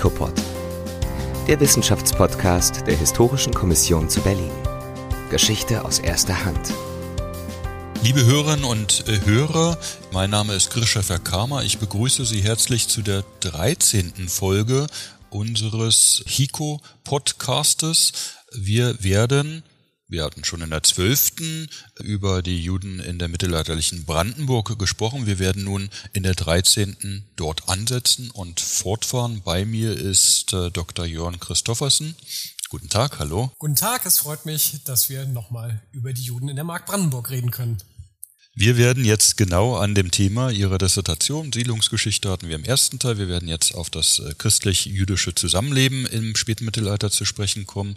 Nikopod, der Wissenschaftspodcast der Historischen Kommission zu Berlin. Geschichte aus erster Hand. Liebe Hörerinnen und äh, Hörer, mein Name ist Grisha Verkama. Ich begrüße Sie herzlich zu der 13. Folge unseres HICO-Podcastes. Wir werden wir hatten schon in der zwölften über die Juden in der mittelalterlichen Brandenburg gesprochen. Wir werden nun in der dreizehnten dort ansetzen und fortfahren. Bei mir ist äh, Dr. Jörn Christoffersen. Guten Tag, hallo. Guten Tag, es freut mich, dass wir nochmal über die Juden in der Mark Brandenburg reden können. Wir werden jetzt genau an dem Thema Ihrer Dissertation, Siedlungsgeschichte hatten wir im ersten Teil, wir werden jetzt auf das äh, christlich-jüdische Zusammenleben im späten Mittelalter zu sprechen kommen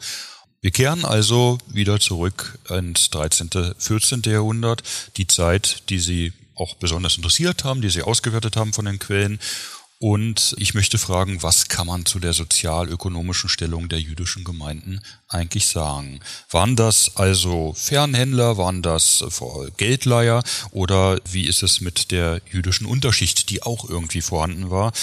wir kehren also wieder zurück ins 13., 14. Jahrhundert, die Zeit, die Sie auch besonders interessiert haben, die Sie ausgewertet haben von den Quellen. Und ich möchte fragen, was kann man zu der sozialökonomischen Stellung der jüdischen Gemeinden eigentlich sagen? Waren das also Fernhändler, waren das Geldleiher oder wie ist es mit der jüdischen Unterschicht, die auch irgendwie vorhanden war?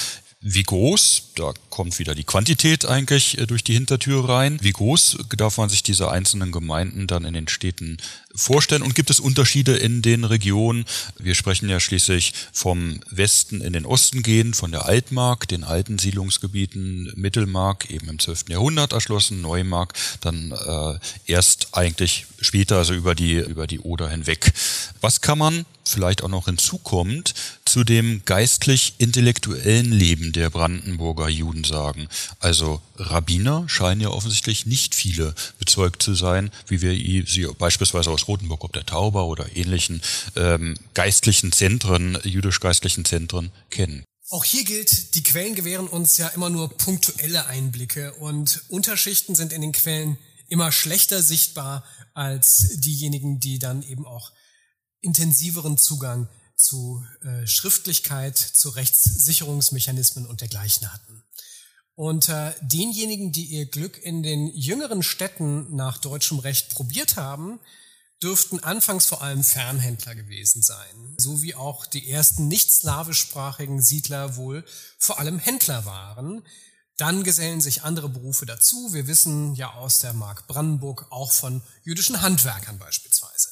Wie groß, da kommt wieder die Quantität eigentlich äh, durch die Hintertür rein. Wie groß darf man sich diese einzelnen Gemeinden dann in den Städten vorstellen? Und gibt es Unterschiede in den Regionen? Wir sprechen ja schließlich vom Westen in den Osten gehen, von der Altmark, den alten Siedlungsgebieten, Mittelmark, eben im 12. Jahrhundert erschlossen, Neumark, dann äh, erst eigentlich später, also über die, über die Oder hinweg. Was kann man vielleicht auch noch hinzukommt, zu dem geistlich-intellektuellen Leben der Brandenburger Juden sagen. Also Rabbiner scheinen ja offensichtlich nicht viele bezeugt zu sein, wie wir sie beispielsweise aus Rothenburg ob der Tauber oder ähnlichen ähm, geistlichen Zentren, jüdisch-geistlichen Zentren kennen. Auch hier gilt, die Quellen gewähren uns ja immer nur punktuelle Einblicke und Unterschichten sind in den Quellen immer schlechter sichtbar als diejenigen, die dann eben auch intensiveren Zugang zu äh, Schriftlichkeit, zu Rechtssicherungsmechanismen und dergleichen hatten. Unter denjenigen, die ihr Glück in den jüngeren Städten nach deutschem Recht probiert haben, dürften anfangs vor allem Fernhändler gewesen sein, so wie auch die ersten nicht slawischsprachigen Siedler wohl vor allem Händler waren. Dann gesellen sich andere Berufe dazu. Wir wissen ja aus der Mark Brandenburg auch von jüdischen Handwerkern beispielsweise.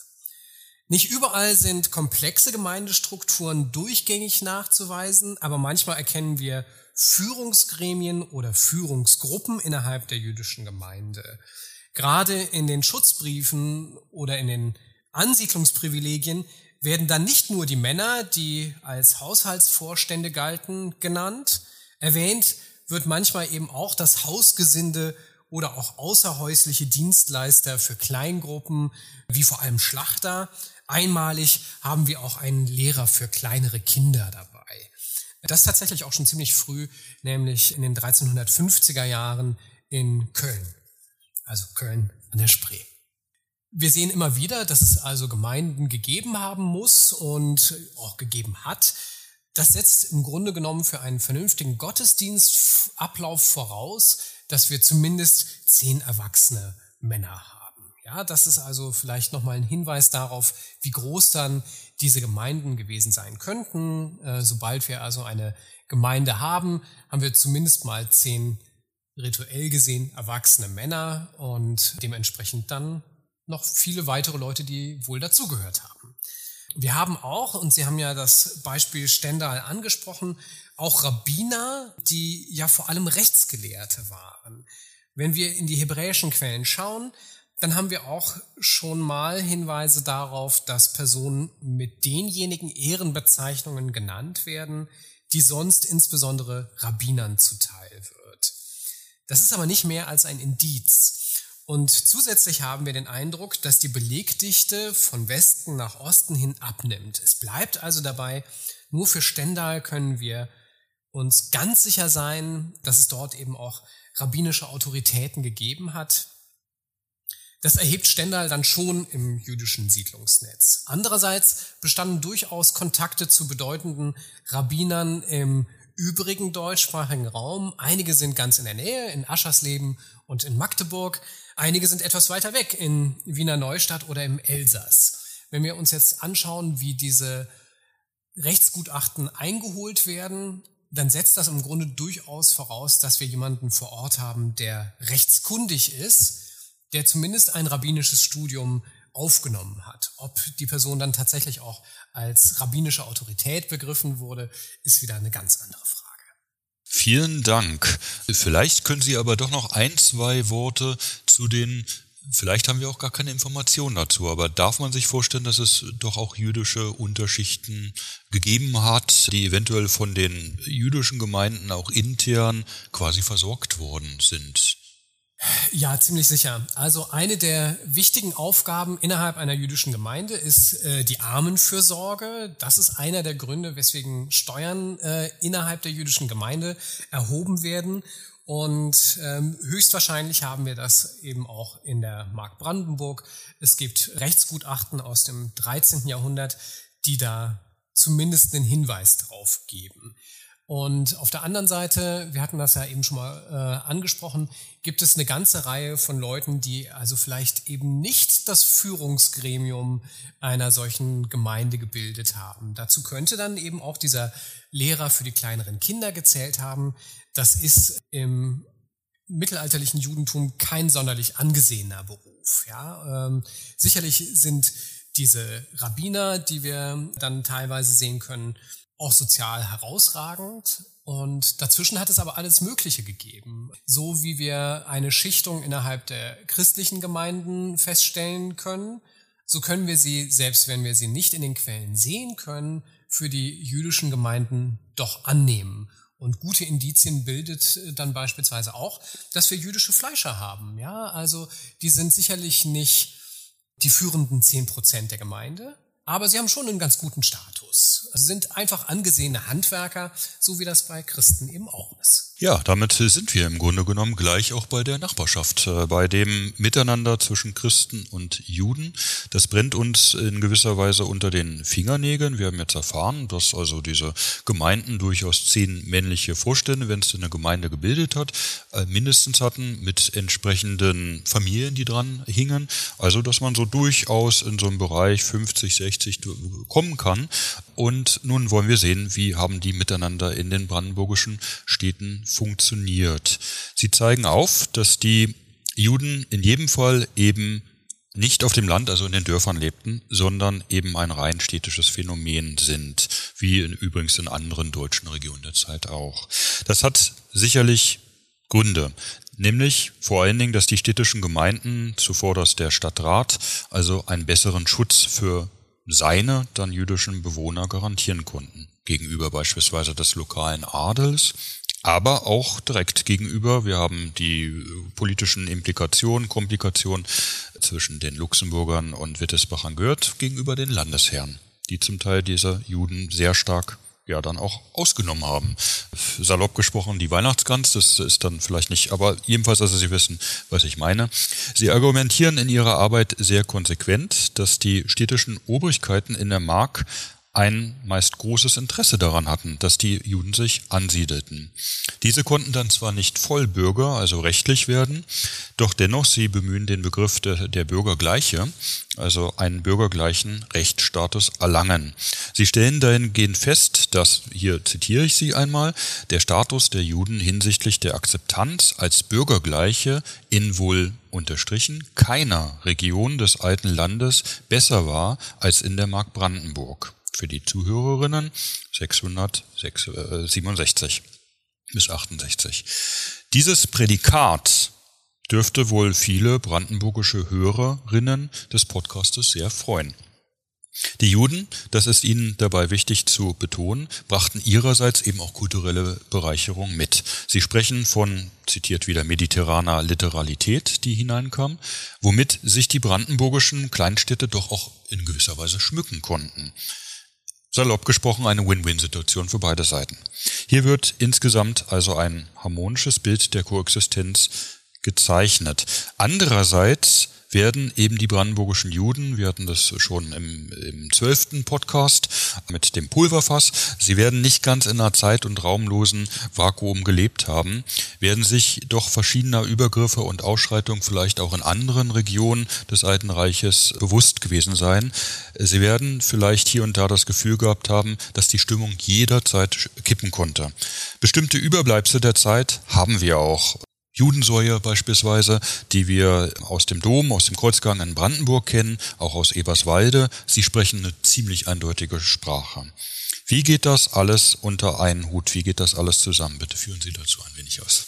Nicht überall sind komplexe Gemeindestrukturen durchgängig nachzuweisen, aber manchmal erkennen wir Führungsgremien oder Führungsgruppen innerhalb der jüdischen Gemeinde. Gerade in den Schutzbriefen oder in den Ansiedlungsprivilegien werden dann nicht nur die Männer, die als Haushaltsvorstände galten, genannt. Erwähnt wird manchmal eben auch das Hausgesinde oder auch außerhäusliche Dienstleister für Kleingruppen, wie vor allem Schlachter, Einmalig haben wir auch einen Lehrer für kleinere Kinder dabei. Das tatsächlich auch schon ziemlich früh, nämlich in den 1350er Jahren in Köln. Also Köln an der Spree. Wir sehen immer wieder, dass es also Gemeinden gegeben haben muss und auch gegeben hat. Das setzt im Grunde genommen für einen vernünftigen Gottesdienstablauf voraus, dass wir zumindest zehn erwachsene Männer haben. Ja, das ist also vielleicht nochmal ein Hinweis darauf, wie groß dann diese Gemeinden gewesen sein könnten. Äh, sobald wir also eine Gemeinde haben, haben wir zumindest mal zehn rituell gesehen erwachsene Männer und dementsprechend dann noch viele weitere Leute, die wohl dazugehört haben. Wir haben auch, und Sie haben ja das Beispiel Stendal angesprochen, auch Rabbiner, die ja vor allem Rechtsgelehrte waren. Wenn wir in die hebräischen Quellen schauen, dann haben wir auch schon mal Hinweise darauf, dass Personen mit denjenigen Ehrenbezeichnungen genannt werden, die sonst insbesondere Rabbinern zuteil wird. Das ist aber nicht mehr als ein Indiz. Und zusätzlich haben wir den Eindruck, dass die Belegdichte von Westen nach Osten hin abnimmt. Es bleibt also dabei, nur für Stendal können wir uns ganz sicher sein, dass es dort eben auch rabbinische Autoritäten gegeben hat, das erhebt Stendal dann schon im jüdischen Siedlungsnetz. Andererseits bestanden durchaus Kontakte zu bedeutenden Rabbinern im übrigen deutschsprachigen Raum. Einige sind ganz in der Nähe, in Aschersleben und in Magdeburg. Einige sind etwas weiter weg, in Wiener Neustadt oder im Elsass. Wenn wir uns jetzt anschauen, wie diese Rechtsgutachten eingeholt werden, dann setzt das im Grunde durchaus voraus, dass wir jemanden vor Ort haben, der rechtskundig ist, der zumindest ein rabbinisches Studium aufgenommen hat. Ob die Person dann tatsächlich auch als rabbinische Autorität begriffen wurde, ist wieder eine ganz andere Frage. Vielen Dank. Vielleicht können Sie aber doch noch ein, zwei Worte zu den Vielleicht haben wir auch gar keine Informationen dazu, aber darf man sich vorstellen, dass es doch auch jüdische Unterschichten gegeben hat, die eventuell von den jüdischen Gemeinden auch intern quasi versorgt worden sind? Ja, ziemlich sicher. Also eine der wichtigen Aufgaben innerhalb einer jüdischen Gemeinde ist äh, die Armenfürsorge. Das ist einer der Gründe, weswegen Steuern äh, innerhalb der jüdischen Gemeinde erhoben werden. Und ähm, höchstwahrscheinlich haben wir das eben auch in der Mark Brandenburg. Es gibt Rechtsgutachten aus dem 13. Jahrhundert, die da zumindest einen Hinweis drauf geben. Und auf der anderen Seite, wir hatten das ja eben schon mal äh, angesprochen, gibt es eine ganze Reihe von Leuten, die also vielleicht eben nicht das Führungsgremium einer solchen Gemeinde gebildet haben. Dazu könnte dann eben auch dieser Lehrer für die kleineren Kinder gezählt haben. Das ist im mittelalterlichen Judentum kein sonderlich angesehener Beruf. Ja, ähm, sicherlich sind diese Rabbiner, die wir dann teilweise sehen können, auch sozial herausragend. Und dazwischen hat es aber alles Mögliche gegeben. So wie wir eine Schichtung innerhalb der christlichen Gemeinden feststellen können, so können wir sie, selbst wenn wir sie nicht in den Quellen sehen können, für die jüdischen Gemeinden doch annehmen. Und gute Indizien bildet dann beispielsweise auch, dass wir jüdische Fleischer haben. Ja, also die sind sicherlich nicht die führenden zehn Prozent der Gemeinde, aber sie haben schon einen ganz guten Status. Sie sind einfach angesehene Handwerker, so wie das bei Christen eben auch ist. Ja, damit sind wir im Grunde genommen gleich auch bei der Nachbarschaft, äh, bei dem Miteinander zwischen Christen und Juden. Das brennt uns in gewisser Weise unter den Fingernägeln. Wir haben jetzt erfahren, dass also diese Gemeinden durchaus zehn männliche Vorstände, wenn es eine Gemeinde gebildet hat, äh, mindestens hatten mit entsprechenden Familien, die dran hingen. Also, dass man so durchaus in so einem Bereich 50, 60 kommen kann. Und nun wollen wir sehen, wie haben die miteinander in den brandenburgischen Städten funktioniert. Sie zeigen auf, dass die Juden in jedem Fall eben nicht auf dem Land, also in den Dörfern lebten, sondern eben ein rein städtisches Phänomen sind, wie in, übrigens in anderen deutschen Regionen der Zeit auch. Das hat sicherlich Gründe, nämlich vor allen Dingen, dass die städtischen Gemeinden, zuvorderst der Stadtrat, also einen besseren Schutz für seine dann jüdischen Bewohner garantieren konnten, gegenüber beispielsweise des lokalen Adels aber auch direkt gegenüber. Wir haben die äh, politischen Implikationen, Komplikationen zwischen den Luxemburgern und Wittelsbachern gehört gegenüber den Landesherren, die zum Teil dieser Juden sehr stark ja dann auch ausgenommen haben. Salopp gesprochen, die Weihnachtsgans, das ist dann vielleicht nicht, aber jedenfalls, also Sie wissen, was ich meine. Sie argumentieren in ihrer Arbeit sehr konsequent, dass die städtischen Obrigkeiten in der Mark ein meist großes Interesse daran hatten, dass die Juden sich ansiedelten. Diese konnten dann zwar nicht Vollbürger, also rechtlich werden, doch dennoch sie bemühen den Begriff der, der Bürgergleiche, also einen bürgergleichen Rechtsstatus erlangen. Sie stellen dahingehend fest, dass, hier zitiere ich Sie einmal, der Status der Juden hinsichtlich der Akzeptanz als Bürgergleiche in wohl unterstrichen keiner Region des alten Landes besser war als in der Mark Brandenburg für die Zuhörerinnen 667 bis 68. Dieses Prädikat dürfte wohl viele brandenburgische Hörerinnen des Podcastes sehr freuen. Die Juden, das ist ihnen dabei wichtig zu betonen, brachten ihrerseits eben auch kulturelle Bereicherung mit. Sie sprechen von, zitiert wieder, mediterraner Literalität, die hineinkam, womit sich die brandenburgischen Kleinstädte doch auch in gewisser Weise schmücken konnten salopp gesprochen eine Win-Win-Situation für beide Seiten. Hier wird insgesamt also ein harmonisches Bild der Koexistenz gezeichnet. Andererseits werden eben die brandenburgischen Juden, wir hatten das schon im, 12. Podcast mit dem Pulverfass, sie werden nicht ganz in einer zeit- und raumlosen Vakuum gelebt haben, werden sich doch verschiedener Übergriffe und Ausschreitungen vielleicht auch in anderen Regionen des Alten Reiches bewusst gewesen sein. Sie werden vielleicht hier und da das Gefühl gehabt haben, dass die Stimmung jederzeit kippen konnte. Bestimmte Überbleibsel der Zeit haben wir auch. Judensäue beispielsweise, die wir aus dem Dom, aus dem Kreuzgang in Brandenburg kennen, auch aus Eberswalde. Sie sprechen eine ziemlich eindeutige Sprache. Wie geht das alles unter einen Hut? Wie geht das alles zusammen? Bitte führen Sie dazu ein wenig aus.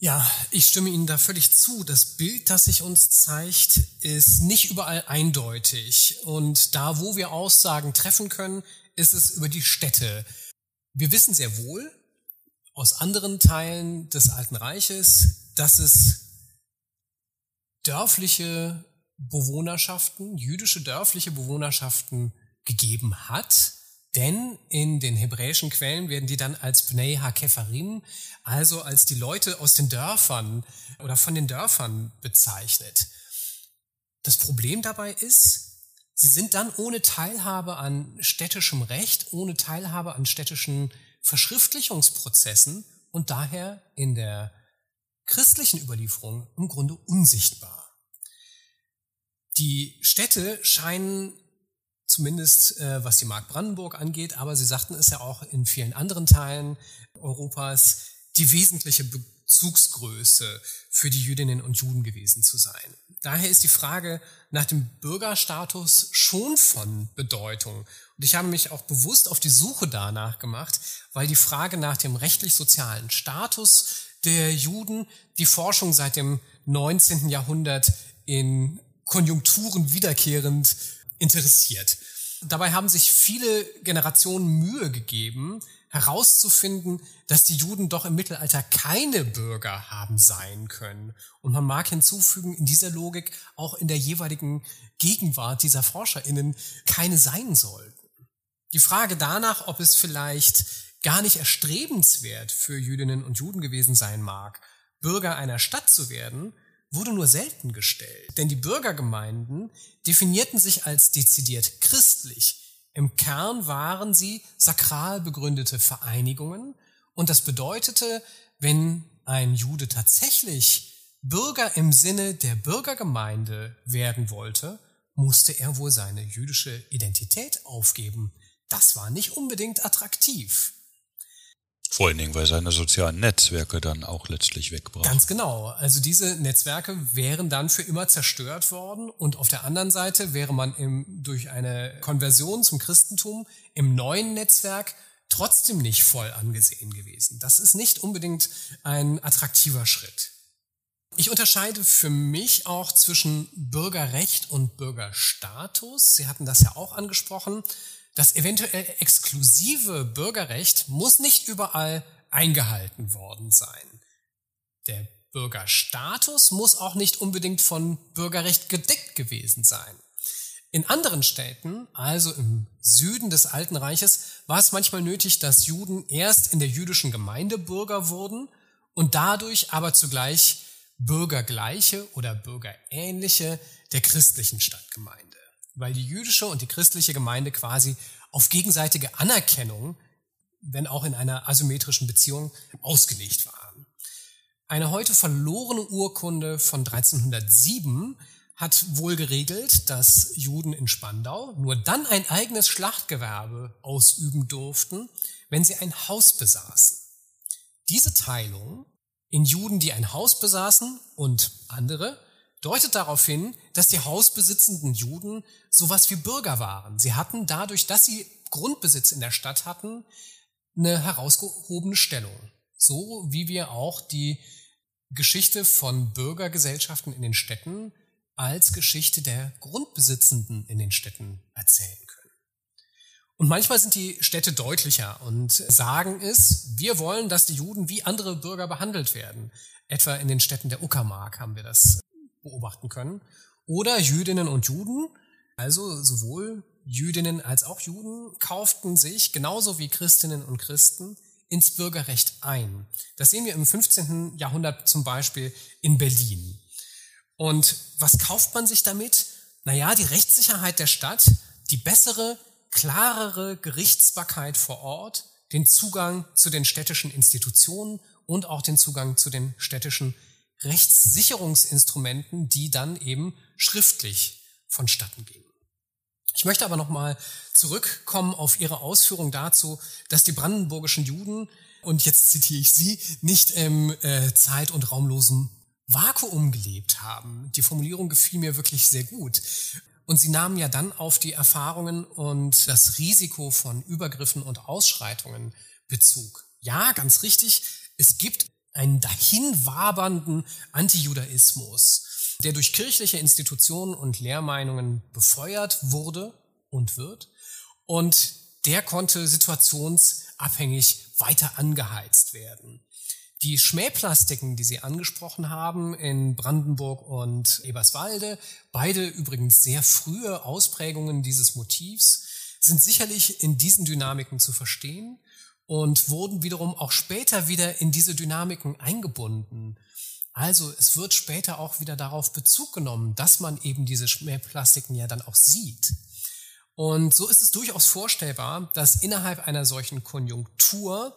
Ja, ich stimme Ihnen da völlig zu. Das Bild, das sich uns zeigt, ist nicht überall eindeutig. Und da, wo wir Aussagen treffen können, ist es über die Städte. Wir wissen sehr wohl, aus anderen Teilen des Alten Reiches, dass es dörfliche Bewohnerschaften, jüdische dörfliche Bewohnerschaften gegeben hat. Denn in den hebräischen Quellen werden die dann als Bnei HaKefarim, also als die Leute aus den Dörfern oder von den Dörfern bezeichnet. Das Problem dabei ist, sie sind dann ohne Teilhabe an städtischem Recht, ohne Teilhabe an städtischen Verschriftlichungsprozessen und daher in der christlichen Überlieferung im Grunde unsichtbar. Die Städte scheinen zumindest äh, was die Mark Brandenburg angeht, aber Sie sagten es ja auch in vielen anderen Teilen Europas, die wesentliche Bezugsgröße für die Jüdinnen und Juden gewesen zu sein. Daher ist die Frage nach dem Bürgerstatus schon von Bedeutung. Und ich habe mich auch bewusst auf die Suche danach gemacht, weil die Frage nach dem rechtlich-sozialen Status der Juden die Forschung seit dem 19. Jahrhundert in Konjunkturen wiederkehrend interessiert. Dabei haben sich viele Generationen Mühe gegeben, herauszufinden, dass die Juden doch im Mittelalter keine Bürger haben sein können. Und man mag hinzufügen, in dieser Logik auch in der jeweiligen Gegenwart dieser ForscherInnen keine sein sollten. Die Frage danach, ob es vielleicht gar nicht erstrebenswert für Jüdinnen und Juden gewesen sein mag, Bürger einer Stadt zu werden, wurde nur selten gestellt. Denn die Bürgergemeinden definierten sich als dezidiert christlich. Im Kern waren sie sakral begründete Vereinigungen und das bedeutete, wenn ein Jude tatsächlich Bürger im Sinne der Bürgergemeinde werden wollte, musste er wohl seine jüdische Identität aufgeben. Das war nicht unbedingt attraktiv. Vor allen Dingen, weil seine sozialen Netzwerke dann auch letztlich wegbrachen. Ganz genau. Also diese Netzwerke wären dann für immer zerstört worden und auf der anderen Seite wäre man im, durch eine Konversion zum Christentum im neuen Netzwerk trotzdem nicht voll angesehen gewesen. Das ist nicht unbedingt ein attraktiver Schritt. Ich unterscheide für mich auch zwischen Bürgerrecht und Bürgerstatus. Sie hatten das ja auch angesprochen. Das eventuell exklusive Bürgerrecht muss nicht überall eingehalten worden sein. Der Bürgerstatus muss auch nicht unbedingt von Bürgerrecht gedeckt gewesen sein. In anderen Städten, also im Süden des Alten Reiches, war es manchmal nötig, dass Juden erst in der jüdischen Gemeinde Bürger wurden und dadurch aber zugleich Bürgergleiche oder Bürgerähnliche der christlichen Stadtgemeinde weil die jüdische und die christliche Gemeinde quasi auf gegenseitige Anerkennung, wenn auch in einer asymmetrischen Beziehung, ausgelegt waren. Eine heute verlorene Urkunde von 1307 hat wohl geregelt, dass Juden in Spandau nur dann ein eigenes Schlachtgewerbe ausüben durften, wenn sie ein Haus besaßen. Diese Teilung in Juden, die ein Haus besaßen und andere, deutet darauf hin, dass die hausbesitzenden Juden sowas wie Bürger waren. Sie hatten dadurch, dass sie Grundbesitz in der Stadt hatten, eine herausgehobene Stellung. So wie wir auch die Geschichte von Bürgergesellschaften in den Städten als Geschichte der Grundbesitzenden in den Städten erzählen können. Und manchmal sind die Städte deutlicher und sagen es, wir wollen, dass die Juden wie andere Bürger behandelt werden. Etwa in den Städten der Uckermark haben wir das beobachten können. Oder Jüdinnen und Juden, also sowohl Jüdinnen als auch Juden, kauften sich genauso wie Christinnen und Christen ins Bürgerrecht ein. Das sehen wir im 15. Jahrhundert zum Beispiel in Berlin. Und was kauft man sich damit? Naja, die Rechtssicherheit der Stadt, die bessere, klarere Gerichtsbarkeit vor Ort, den Zugang zu den städtischen Institutionen und auch den Zugang zu den städtischen Rechtssicherungsinstrumenten, die dann eben schriftlich vonstatten gehen. Ich möchte aber nochmal zurückkommen auf Ihre Ausführung dazu, dass die brandenburgischen Juden, und jetzt zitiere ich Sie, nicht im äh, zeit- und raumlosen Vakuum gelebt haben. Die Formulierung gefiel mir wirklich sehr gut. Und sie nahmen ja dann auf die Erfahrungen und das Risiko von Übergriffen und Ausschreitungen Bezug. Ja, ganz richtig, es gibt einen dahinwabernden Antijudaismus, der durch kirchliche Institutionen und Lehrmeinungen befeuert wurde und wird. Und der konnte situationsabhängig weiter angeheizt werden. Die Schmähplastiken, die Sie angesprochen haben in Brandenburg und Eberswalde, beide übrigens sehr frühe Ausprägungen dieses Motivs, sind sicherlich in diesen Dynamiken zu verstehen und wurden wiederum auch später wieder in diese Dynamiken eingebunden. Also es wird später auch wieder darauf Bezug genommen, dass man eben diese Schmähplastiken ja dann auch sieht. Und so ist es durchaus vorstellbar, dass innerhalb einer solchen Konjunktur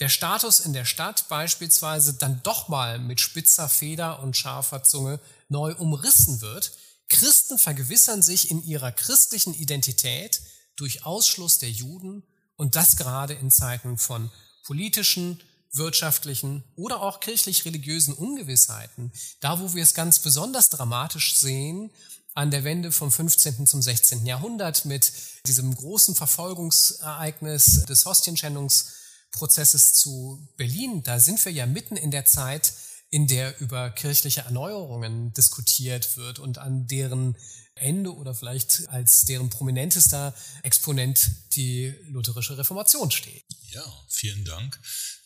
der Status in der Stadt beispielsweise dann doch mal mit spitzer Feder und scharfer Zunge neu umrissen wird. Christen vergewissern sich in ihrer christlichen Identität durch Ausschluss der Juden und das gerade in Zeiten von politischen, wirtschaftlichen oder auch kirchlich-religiösen Ungewissheiten. Da, wo wir es ganz besonders dramatisch sehen, an der Wende vom 15. zum 16. Jahrhundert mit diesem großen Verfolgungsereignis des Hostienschändungs Prozesses zu Berlin, da sind wir ja mitten in der Zeit, in der über kirchliche Erneuerungen diskutiert wird und an deren Ende oder vielleicht als deren prominentester Exponent die lutherische Reformation steht. Ja, vielen Dank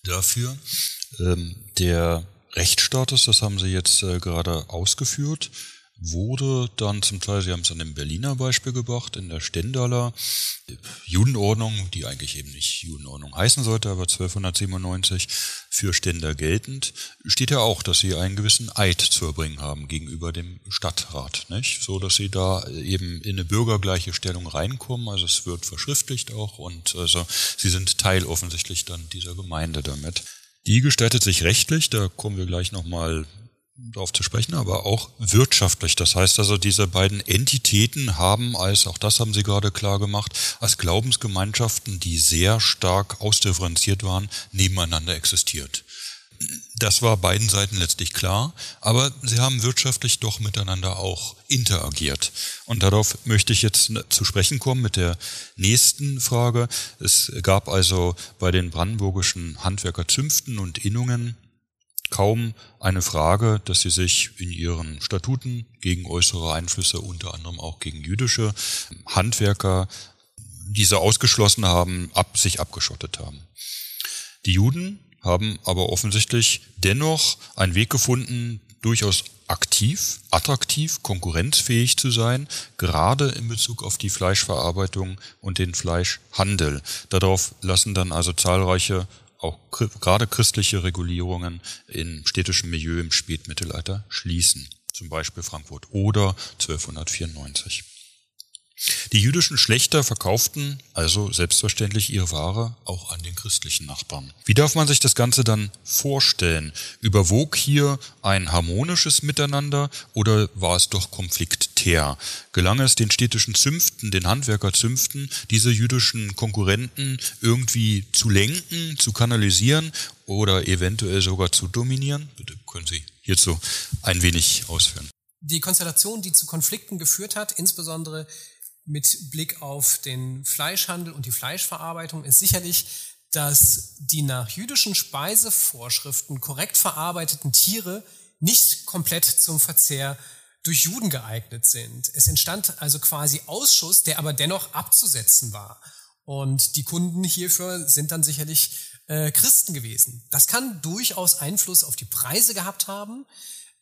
dafür. Ähm, der Rechtsstatus, das haben Sie jetzt äh, gerade ausgeführt wurde dann zum Teil, Sie haben es an dem Berliner Beispiel gebracht, in der Stendaler Judenordnung, die eigentlich eben nicht Judenordnung heißen sollte, aber 1297 für Ständer geltend, steht ja auch, dass sie einen gewissen Eid zu erbringen haben gegenüber dem Stadtrat, nicht? So, dass sie da eben in eine bürgergleiche Stellung reinkommen, also es wird verschriftlicht auch und also sie sind Teil offensichtlich dann dieser Gemeinde damit. Die gestaltet sich rechtlich, da kommen wir gleich nochmal darauf zu sprechen, aber auch wirtschaftlich. Das heißt also, diese beiden Entitäten haben als, auch das haben Sie gerade klar gemacht, als Glaubensgemeinschaften, die sehr stark ausdifferenziert waren, nebeneinander existiert. Das war beiden Seiten letztlich klar, aber sie haben wirtschaftlich doch miteinander auch interagiert. Und darauf möchte ich jetzt zu sprechen kommen mit der nächsten Frage. Es gab also bei den brandenburgischen Handwerkerzünften und Innungen kaum eine Frage, dass sie sich in ihren Statuten gegen äußere Einflüsse, unter anderem auch gegen jüdische Handwerker, diese ausgeschlossen haben, ab, sich abgeschottet haben. Die Juden haben aber offensichtlich dennoch einen Weg gefunden, durchaus aktiv, attraktiv, konkurrenzfähig zu sein, gerade in Bezug auf die Fleischverarbeitung und den Fleischhandel. Darauf lassen dann also zahlreiche auch gerade christliche Regulierungen im städtischen Milieu im Spätmittelalter schließen, zum Beispiel Frankfurt oder 1294. Die jüdischen Schlechter verkauften also selbstverständlich ihre Ware auch an den christlichen Nachbarn. Wie darf man sich das Ganze dann vorstellen? Überwog hier ein harmonisches Miteinander oder war es doch konfliktär? Gelang es den städtischen Zünften, den Handwerkerzünften, diese jüdischen Konkurrenten irgendwie zu lenken, zu kanalisieren oder eventuell sogar zu dominieren? Bitte können Sie hierzu ein wenig ausführen. Die Konstellation, die zu Konflikten geführt hat, insbesondere mit Blick auf den Fleischhandel und die Fleischverarbeitung ist sicherlich, dass die nach jüdischen Speisevorschriften korrekt verarbeiteten Tiere nicht komplett zum Verzehr durch Juden geeignet sind. Es entstand also quasi Ausschuss, der aber dennoch abzusetzen war. Und die Kunden hierfür sind dann sicherlich äh, Christen gewesen. Das kann durchaus Einfluss auf die Preise gehabt haben.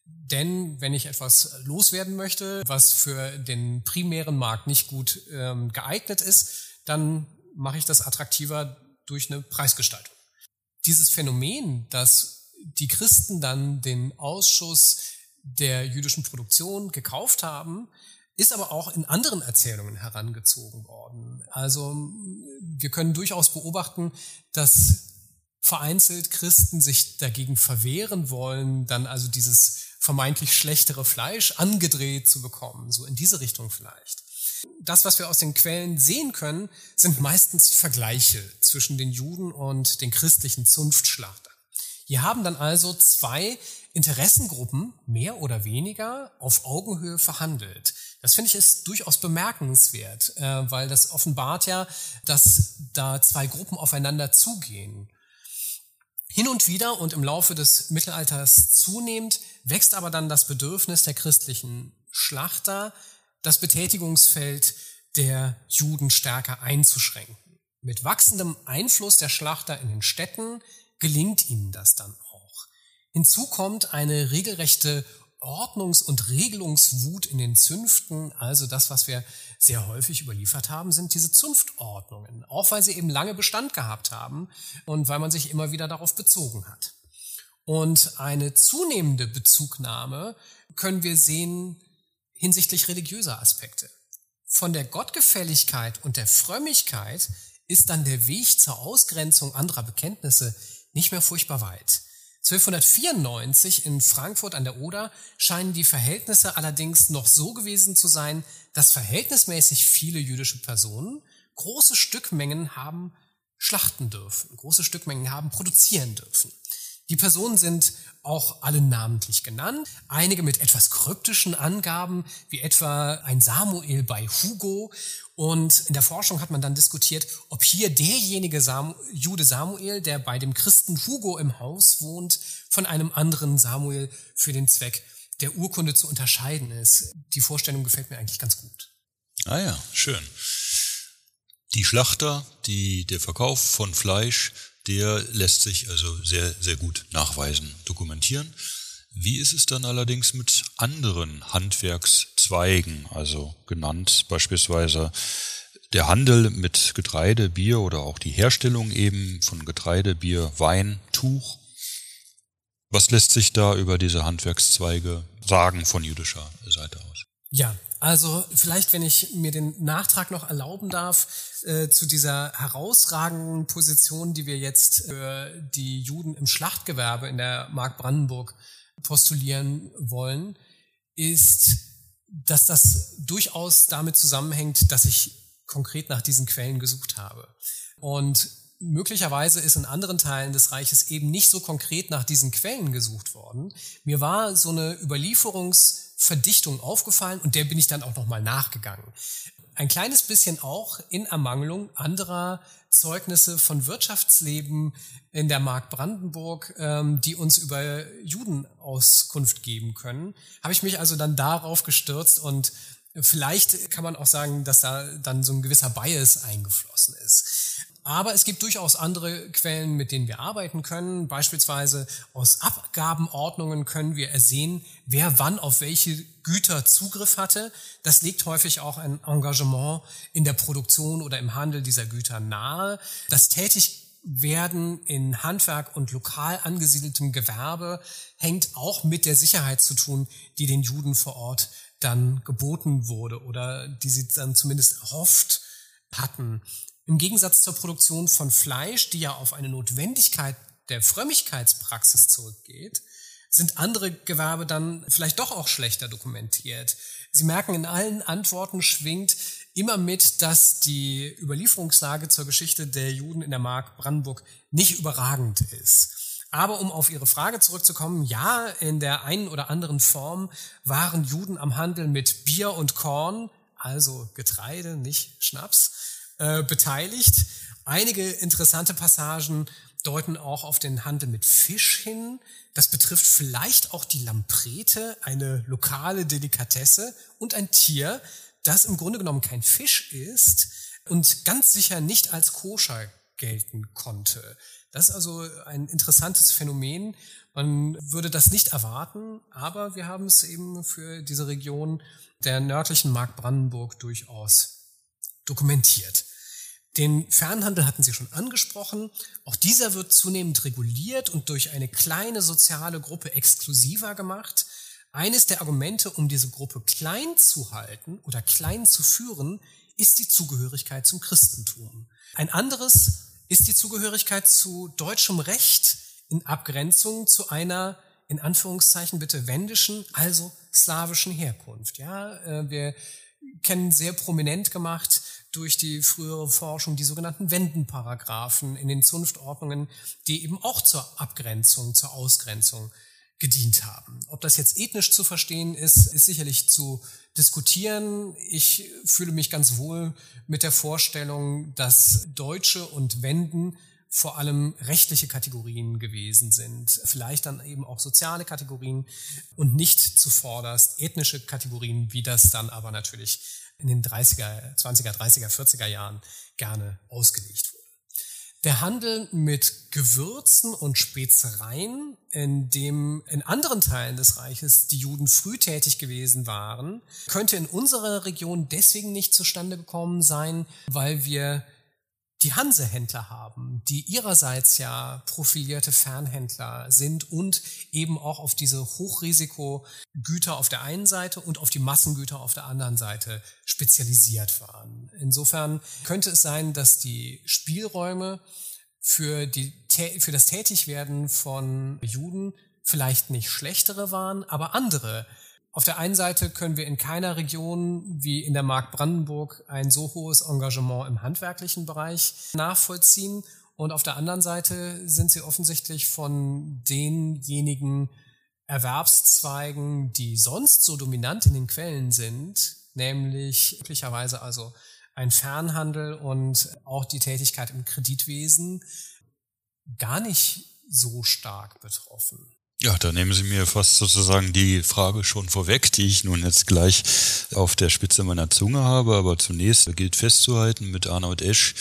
Denn wenn ich etwas loswerden möchte, was für den primären Markt nicht gut ähm, geeignet ist, dann mache ich das attraktiver durch eine Preisgestaltung. Dieses Phänomen, dass die Christen dann den Ausschuss der jüdischen Produktion gekauft haben, ist aber auch in anderen Erzählungen herangezogen worden. Also wir können durchaus beobachten, dass vereinzelt Christen sich dagegen verwehren wollen, dann also dieses vermeintlich schlechtere Fleisch angedreht zu bekommen, so in diese Richtung vielleicht. Das, was wir aus den Quellen sehen können, sind meistens Vergleiche zwischen den Juden und den christlichen Zunftschlachtern. Hier haben dann also zwei Interessengruppen mehr oder weniger auf Augenhöhe verhandelt. Das finde ich ist durchaus bemerkenswert, äh, weil das offenbart ja, dass da zwei Gruppen aufeinander zugehen. Hin und wieder und im Laufe des Mittelalters zunehmend wächst aber dann das Bedürfnis der christlichen Schlachter, das Betätigungsfeld der Juden stärker einzuschränken. Mit wachsendem Einfluss der Schlachter in den Städten gelingt ihnen das dann auch. Hinzu kommt eine regelrechte Ordnungs- und Regelungswut in den Zünften, also das, was wir sehr häufig überliefert haben, sind diese Zunftordnungen, auch weil sie eben lange Bestand gehabt haben und weil man sich immer wieder darauf bezogen hat. Und eine zunehmende Bezugnahme können wir sehen hinsichtlich religiöser Aspekte. Von der Gottgefälligkeit und der Frömmigkeit ist dann der Weg zur Ausgrenzung anderer Bekenntnisse nicht mehr furchtbar weit. 1294 in Frankfurt an der Oder scheinen die Verhältnisse allerdings noch so gewesen zu sein, dass verhältnismäßig viele jüdische Personen große Stückmengen haben schlachten dürfen, große Stückmengen haben produzieren dürfen. Die Personen sind auch alle namentlich genannt, einige mit etwas kryptischen Angaben, wie etwa ein Samuel bei Hugo. Und in der Forschung hat man dann diskutiert, ob hier derjenige Samu Jude Samuel, der bei dem Christen Hugo im Haus wohnt, von einem anderen Samuel für den Zweck der Urkunde zu unterscheiden ist. Die Vorstellung gefällt mir eigentlich ganz gut. Ah ja, schön. Die Schlachter, die, der Verkauf von Fleisch, der lässt sich also sehr, sehr gut nachweisen, dokumentieren. Wie ist es dann allerdings mit anderen Handwerkszweigen, also genannt beispielsweise der Handel mit Getreide, Bier oder auch die Herstellung eben von Getreide, Bier, Wein, Tuch? Was lässt sich da über diese Handwerkszweige sagen von jüdischer Seite aus? Ja, also vielleicht, wenn ich mir den Nachtrag noch erlauben darf, äh, zu dieser herausragenden Position, die wir jetzt für die Juden im Schlachtgewerbe in der Mark Brandenburg postulieren wollen, ist, dass das durchaus damit zusammenhängt, dass ich konkret nach diesen Quellen gesucht habe. Und möglicherweise ist in anderen Teilen des Reiches eben nicht so konkret nach diesen Quellen gesucht worden. Mir war so eine Überlieferungs- Verdichtung aufgefallen und der bin ich dann auch nochmal nachgegangen. Ein kleines bisschen auch in Ermangelung anderer Zeugnisse von Wirtschaftsleben in der Mark Brandenburg, ähm, die uns über Juden Auskunft geben können, habe ich mich also dann darauf gestürzt und vielleicht kann man auch sagen, dass da dann so ein gewisser Bias eingeflossen ist. Aber es gibt durchaus andere Quellen, mit denen wir arbeiten können. Beispielsweise aus Abgabenordnungen können wir ersehen, wer wann auf welche Güter Zugriff hatte. Das legt häufig auch ein Engagement in der Produktion oder im Handel dieser Güter nahe. Das Tätigwerden in Handwerk und lokal angesiedeltem Gewerbe hängt auch mit der Sicherheit zu tun, die den Juden vor Ort dann geboten wurde oder die sie dann zumindest erhofft hatten. Im Gegensatz zur Produktion von Fleisch, die ja auf eine Notwendigkeit der Frömmigkeitspraxis zurückgeht, sind andere Gewerbe dann vielleicht doch auch schlechter dokumentiert. Sie merken, in allen Antworten schwingt immer mit, dass die Überlieferungslage zur Geschichte der Juden in der Mark Brandenburg nicht überragend ist. Aber um auf Ihre Frage zurückzukommen, ja, in der einen oder anderen Form waren Juden am Handel mit Bier und Korn, also Getreide, nicht Schnaps, äh, beteiligt. Einige interessante Passagen deuten auch auf den Handel mit Fisch hin. Das betrifft vielleicht auch die Lamprete, eine lokale Delikatesse und ein Tier, das im Grunde genommen kein Fisch ist und ganz sicher nicht als koscher gelten konnte. Das ist also ein interessantes Phänomen. Man würde das nicht erwarten, aber wir haben es eben für diese Region der nördlichen Mark Brandenburg durchaus dokumentiert. Den Fernhandel hatten Sie schon angesprochen. Auch dieser wird zunehmend reguliert und durch eine kleine soziale Gruppe exklusiver gemacht. Eines der Argumente, um diese Gruppe klein zu halten oder klein zu führen, ist die Zugehörigkeit zum Christentum. Ein anderes ist die Zugehörigkeit zu deutschem Recht in Abgrenzung zu einer in Anführungszeichen bitte wendischen, also slawischen Herkunft. Ja, äh, wir kennen sehr prominent gemacht durch die frühere Forschung die sogenannten Wendenparagraphen in den Zunftordnungen, die eben auch zur Abgrenzung, zur Ausgrenzung gedient haben. Ob das jetzt ethnisch zu verstehen ist, ist sicherlich zu diskutieren. Ich fühle mich ganz wohl mit der Vorstellung, dass Deutsche und Wenden vor allem rechtliche Kategorien gewesen sind, vielleicht dann eben auch soziale Kategorien und nicht zuvorderst ethnische Kategorien, wie das dann aber natürlich in den 30er, 20er, 30er, 40er Jahren gerne ausgelegt wurde. Der Handel mit Gewürzen und Spezereien, in dem in anderen Teilen des Reiches die Juden früh tätig gewesen waren, könnte in unserer Region deswegen nicht zustande gekommen sein, weil wir die Hansehändler haben, die ihrerseits ja profilierte Fernhändler sind und eben auch auf diese Hochrisikogüter auf der einen Seite und auf die Massengüter auf der anderen Seite spezialisiert waren. Insofern könnte es sein, dass die Spielräume für, die, für das Tätigwerden von Juden vielleicht nicht schlechtere waren, aber andere auf der einen Seite können wir in keiner Region wie in der Mark Brandenburg ein so hohes Engagement im handwerklichen Bereich nachvollziehen. Und auf der anderen Seite sind sie offensichtlich von denjenigen Erwerbszweigen, die sonst so dominant in den Quellen sind, nämlich möglicherweise also ein Fernhandel und auch die Tätigkeit im Kreditwesen, gar nicht so stark betroffen. Ja, da nehmen Sie mir fast sozusagen die Frage schon vorweg, die ich nun jetzt gleich auf der Spitze meiner Zunge habe. Aber zunächst gilt festzuhalten mit Arnold Esch,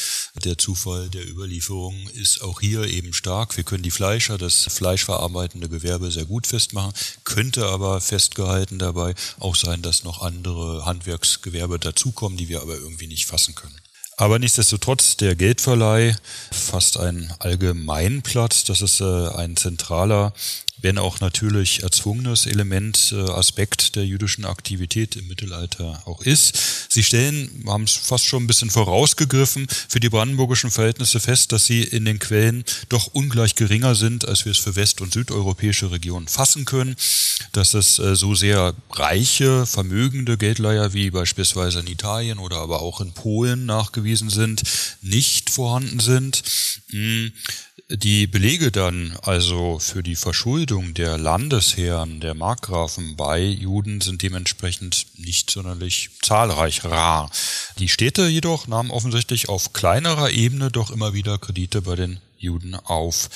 der Zufall der Überlieferung ist auch hier eben stark. Wir können die Fleischer, das fleischverarbeitende Gewerbe sehr gut festmachen, könnte aber festgehalten dabei auch sein, dass noch andere Handwerksgewerbe dazukommen, die wir aber irgendwie nicht fassen können. Aber nichtsdestotrotz, der Geldverleih fasst einen Allgemeinplatz. Das ist äh, ein zentraler wenn auch natürlich erzwungenes Element, äh, Aspekt der jüdischen Aktivität im Mittelalter auch ist. Sie stellen, haben es fast schon ein bisschen vorausgegriffen, für die brandenburgischen Verhältnisse fest, dass sie in den Quellen doch ungleich geringer sind, als wir es für west- und südeuropäische Regionen fassen können, dass es äh, so sehr reiche, vermögende Geldleiher wie beispielsweise in Italien oder aber auch in Polen nachgewiesen sind, nicht vorhanden sind. Hm die Belege dann also für die Verschuldung der Landesherren, der Markgrafen bei Juden sind dementsprechend nicht sonderlich zahlreich rar. Die Städte jedoch nahmen offensichtlich auf kleinerer Ebene doch immer wieder Kredite bei den Juden auf.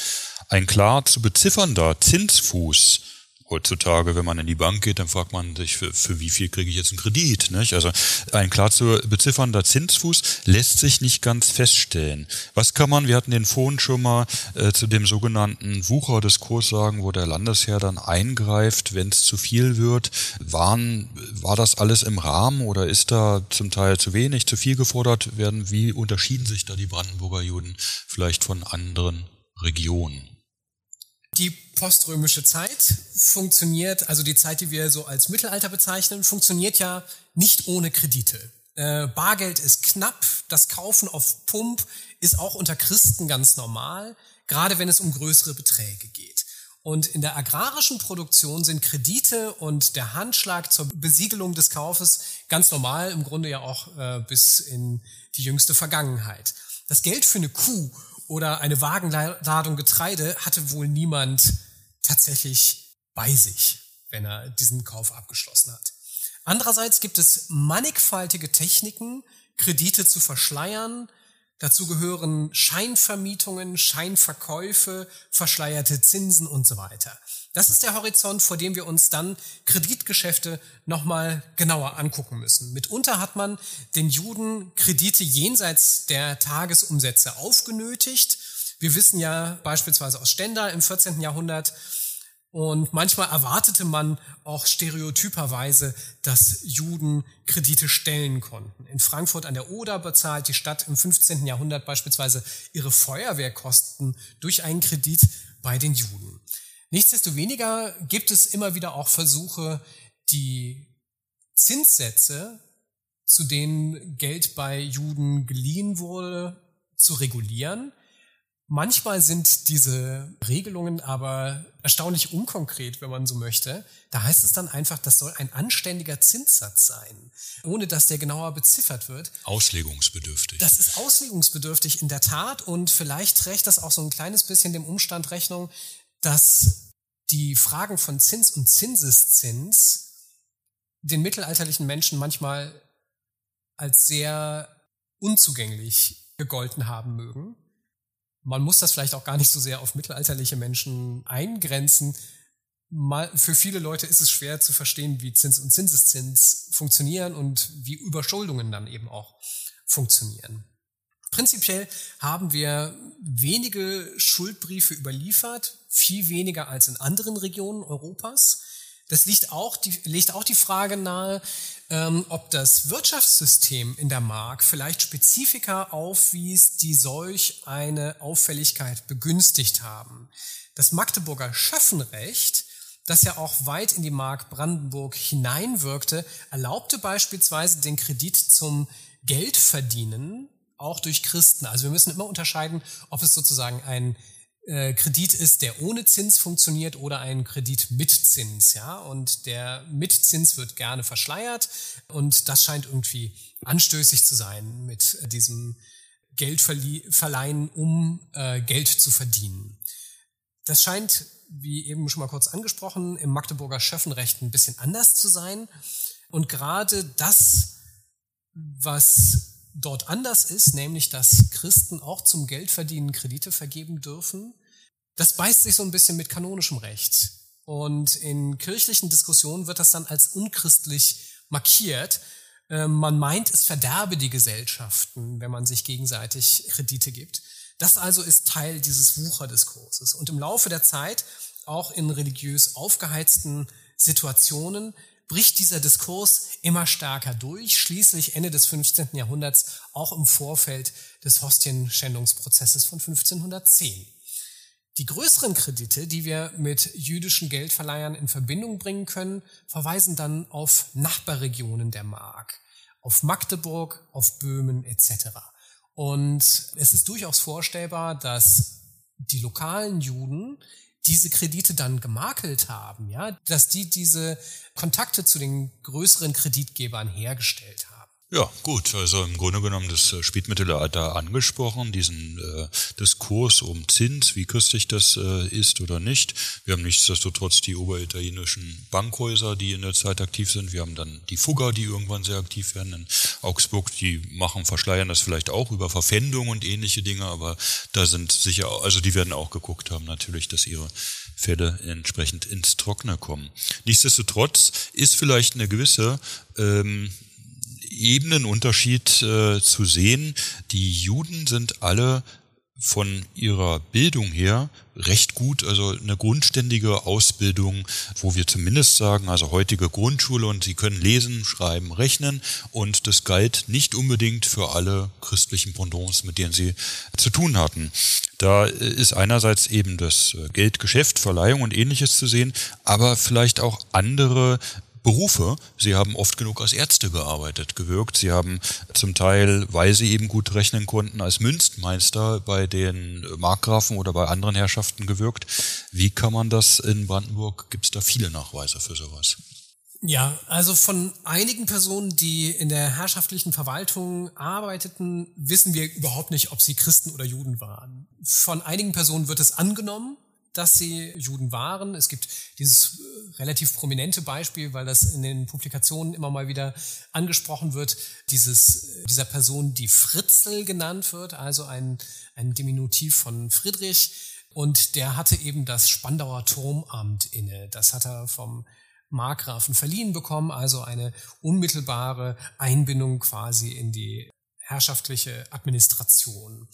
Ein klar zu beziffernder Zinsfuß heutzutage, wenn man in die Bank geht, dann fragt man sich, für, für wie viel kriege ich jetzt einen Kredit? Nicht? Also ein klar zu beziffernder Zinsfuß lässt sich nicht ganz feststellen. Was kann man, wir hatten den vorhin schon mal äh, zu dem sogenannten Wucherdiskurs sagen, wo der Landesherr dann eingreift, wenn es zu viel wird. Waren, war das alles im Rahmen oder ist da zum Teil zu wenig, zu viel gefordert werden? Wie unterschieden sich da die Brandenburger Juden vielleicht von anderen Regionen? Die poströmische Zeit funktioniert, also die Zeit, die wir so als Mittelalter bezeichnen, funktioniert ja nicht ohne Kredite. Äh, Bargeld ist knapp, das Kaufen auf Pump ist auch unter Christen ganz normal, gerade wenn es um größere Beträge geht. Und in der agrarischen Produktion sind Kredite und der Handschlag zur Besiegelung des Kaufes ganz normal, im Grunde ja auch äh, bis in die jüngste Vergangenheit. Das Geld für eine Kuh oder eine Wagenladung Getreide hatte wohl niemand tatsächlich bei sich, wenn er diesen Kauf abgeschlossen hat. Andererseits gibt es mannigfaltige Techniken, Kredite zu verschleiern. Dazu gehören Scheinvermietungen, Scheinverkäufe, verschleierte Zinsen und so weiter. Das ist der Horizont, vor dem wir uns dann Kreditgeschäfte nochmal genauer angucken müssen. Mitunter hat man den Juden Kredite jenseits der Tagesumsätze aufgenötigt. Wir wissen ja beispielsweise aus Stendal im 14. Jahrhundert, und manchmal erwartete man auch stereotyperweise, dass Juden Kredite stellen konnten. In Frankfurt an der Oder bezahlt die Stadt im 15. Jahrhundert beispielsweise ihre Feuerwehrkosten durch einen Kredit bei den Juden. Nichtsdestoweniger gibt es immer wieder auch Versuche, die Zinssätze, zu denen Geld bei Juden geliehen wurde, zu regulieren. Manchmal sind diese Regelungen aber erstaunlich unkonkret, wenn man so möchte. Da heißt es dann einfach, das soll ein anständiger Zinssatz sein, ohne dass der genauer beziffert wird. Auslegungsbedürftig. Das ist auslegungsbedürftig in der Tat und vielleicht trägt das auch so ein kleines bisschen dem Umstand Rechnung, dass die Fragen von Zins und Zinseszins den mittelalterlichen Menschen manchmal als sehr unzugänglich gegolten haben mögen man muss das vielleicht auch gar nicht so sehr auf mittelalterliche Menschen eingrenzen. Mal, für viele Leute ist es schwer zu verstehen, wie Zins und Zinseszins funktionieren und wie Überschuldungen dann eben auch funktionieren. Prinzipiell haben wir wenige Schuldbriefe überliefert, viel weniger als in anderen Regionen Europas. Das liegt auch die, legt auch die Frage nahe, ähm, ob das Wirtschaftssystem in der Mark vielleicht Spezifika aufwies, die solch eine Auffälligkeit begünstigt haben. Das Magdeburger Schöffenrecht, das ja auch weit in die Mark Brandenburg hineinwirkte, erlaubte beispielsweise den Kredit zum Geldverdienen auch durch Christen. Also wir müssen immer unterscheiden, ob es sozusagen ein äh, Kredit ist, der ohne Zins funktioniert oder ein Kredit mit Zins, ja. Und der mit Zins wird gerne verschleiert und das scheint irgendwie anstößig zu sein mit diesem Geldverleihen, um äh, Geld zu verdienen. Das scheint, wie eben schon mal kurz angesprochen, im Magdeburger Schöffenrecht ein bisschen anders zu sein. Und gerade das, was dort anders ist, nämlich dass Christen auch zum Geldverdienen Kredite vergeben dürfen, das beißt sich so ein bisschen mit kanonischem Recht. Und in kirchlichen Diskussionen wird das dann als unchristlich markiert. Ähm, man meint, es verderbe die Gesellschaften, wenn man sich gegenseitig Kredite gibt. Das also ist Teil dieses Wucherdiskurses. Und im Laufe der Zeit, auch in religiös aufgeheizten Situationen, bricht dieser Diskurs immer stärker durch, schließlich Ende des 15. Jahrhunderts auch im Vorfeld des Hostienschändungsprozesses von 1510. Die größeren Kredite, die wir mit jüdischen Geldverleihern in Verbindung bringen können, verweisen dann auf Nachbarregionen der Mark, auf Magdeburg, auf Böhmen etc. Und es ist durchaus vorstellbar, dass die lokalen Juden diese Kredite dann gemakelt haben, ja, dass die diese Kontakte zu den größeren Kreditgebern hergestellt haben. Ja, gut. Also im Grunde genommen das äh, Spätmittelalter angesprochen, diesen äh, Diskurs um Zins, wie christlich das äh, ist oder nicht. Wir haben nichtsdestotrotz die oberitalienischen Bankhäuser, die in der Zeit aktiv sind. Wir haben dann die Fugger, die irgendwann sehr aktiv werden in Augsburg. Die machen, verschleiern das vielleicht auch über Verpfändung und ähnliche Dinge, aber da sind sicher, also die werden auch geguckt haben natürlich, dass ihre Fälle entsprechend ins Trockene kommen. Nichtsdestotrotz ist vielleicht eine gewisse ähm, Ebenenunterschied äh, zu sehen. Die Juden sind alle von ihrer Bildung her recht gut, also eine grundständige Ausbildung, wo wir zumindest sagen, also heutige Grundschule und sie können lesen, schreiben, rechnen und das galt nicht unbedingt für alle christlichen Pendants, mit denen sie zu tun hatten. Da ist einerseits eben das Geldgeschäft, Verleihung und ähnliches zu sehen, aber vielleicht auch andere Berufe. Sie haben oft genug als Ärzte gearbeitet, gewirkt. Sie haben zum Teil, weil sie eben gut rechnen konnten, als Münzmeister bei den Markgrafen oder bei anderen Herrschaften gewirkt. Wie kann man das in Brandenburg? Gibt es da viele Nachweise für sowas? Ja, also von einigen Personen, die in der herrschaftlichen Verwaltung arbeiteten, wissen wir überhaupt nicht, ob sie Christen oder Juden waren. Von einigen Personen wird es angenommen, dass sie Juden waren. Es gibt dieses äh, relativ prominente Beispiel, weil das in den Publikationen immer mal wieder angesprochen wird, dieses, äh, dieser Person, die Fritzel genannt wird, also ein, ein Diminutiv von Friedrich. Und der hatte eben das Spandauer Turmamt inne. Das hat er vom Markgrafen verliehen bekommen, also eine unmittelbare Einbindung quasi in die herrschaftliche Administration.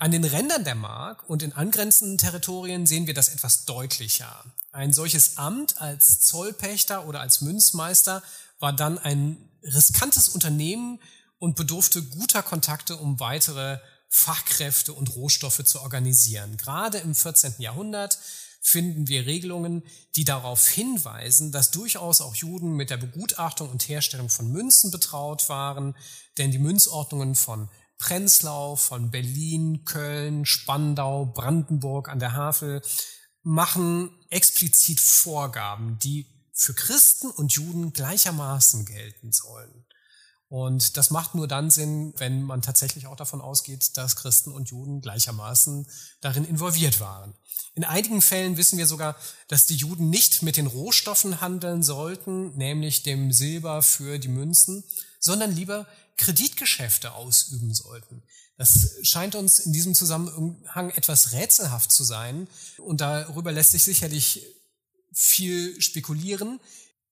An den Rändern der Mark und in angrenzenden Territorien sehen wir das etwas deutlicher. Ein solches Amt als Zollpächter oder als Münzmeister war dann ein riskantes Unternehmen und bedurfte guter Kontakte, um weitere Fachkräfte und Rohstoffe zu organisieren. Gerade im 14. Jahrhundert finden wir Regelungen, die darauf hinweisen, dass durchaus auch Juden mit der Begutachtung und Herstellung von Münzen betraut waren, denn die Münzordnungen von Prenzlau, von Berlin, Köln, Spandau, Brandenburg an der Havel machen explizit Vorgaben, die für Christen und Juden gleichermaßen gelten sollen. Und das macht nur dann Sinn, wenn man tatsächlich auch davon ausgeht, dass Christen und Juden gleichermaßen darin involviert waren. In einigen Fällen wissen wir sogar, dass die Juden nicht mit den Rohstoffen handeln sollten, nämlich dem Silber für die Münzen, sondern lieber Kreditgeschäfte ausüben sollten. Das scheint uns in diesem Zusammenhang etwas rätselhaft zu sein und darüber lässt sich sicherlich viel spekulieren.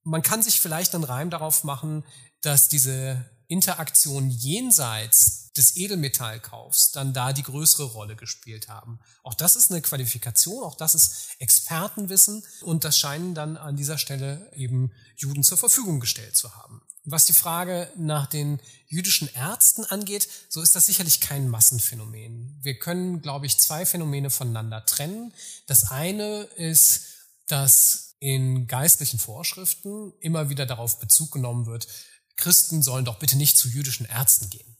Man kann sich vielleicht einen Reim darauf machen, dass diese Interaktion jenseits des Edelmetallkaufs dann da die größere Rolle gespielt haben. Auch das ist eine Qualifikation, auch das ist Expertenwissen und das scheinen dann an dieser Stelle eben Juden zur Verfügung gestellt zu haben. Was die Frage nach den jüdischen Ärzten angeht, so ist das sicherlich kein Massenphänomen. Wir können, glaube ich, zwei Phänomene voneinander trennen. Das eine ist, dass in geistlichen Vorschriften immer wieder darauf Bezug genommen wird, Christen sollen doch bitte nicht zu jüdischen Ärzten gehen.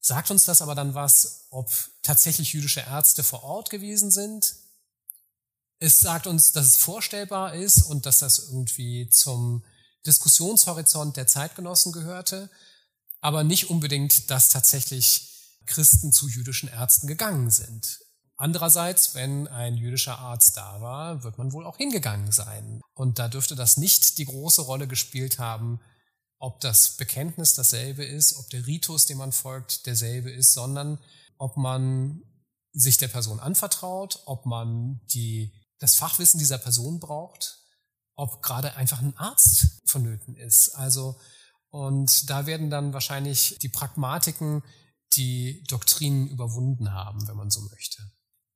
Sagt uns das aber dann was, ob tatsächlich jüdische Ärzte vor Ort gewesen sind? Es sagt uns, dass es vorstellbar ist und dass das irgendwie zum Diskussionshorizont der Zeitgenossen gehörte, aber nicht unbedingt, dass tatsächlich Christen zu jüdischen Ärzten gegangen sind. Andererseits, wenn ein jüdischer Arzt da war, wird man wohl auch hingegangen sein. Und da dürfte das nicht die große Rolle gespielt haben, ob das Bekenntnis dasselbe ist, ob der Ritus, dem man folgt, derselbe ist, sondern ob man sich der Person anvertraut, ob man die, das Fachwissen dieser Person braucht, ob gerade einfach ein Arzt vonnöten ist. Also, und da werden dann wahrscheinlich die Pragmatiken die Doktrinen überwunden haben, wenn man so möchte.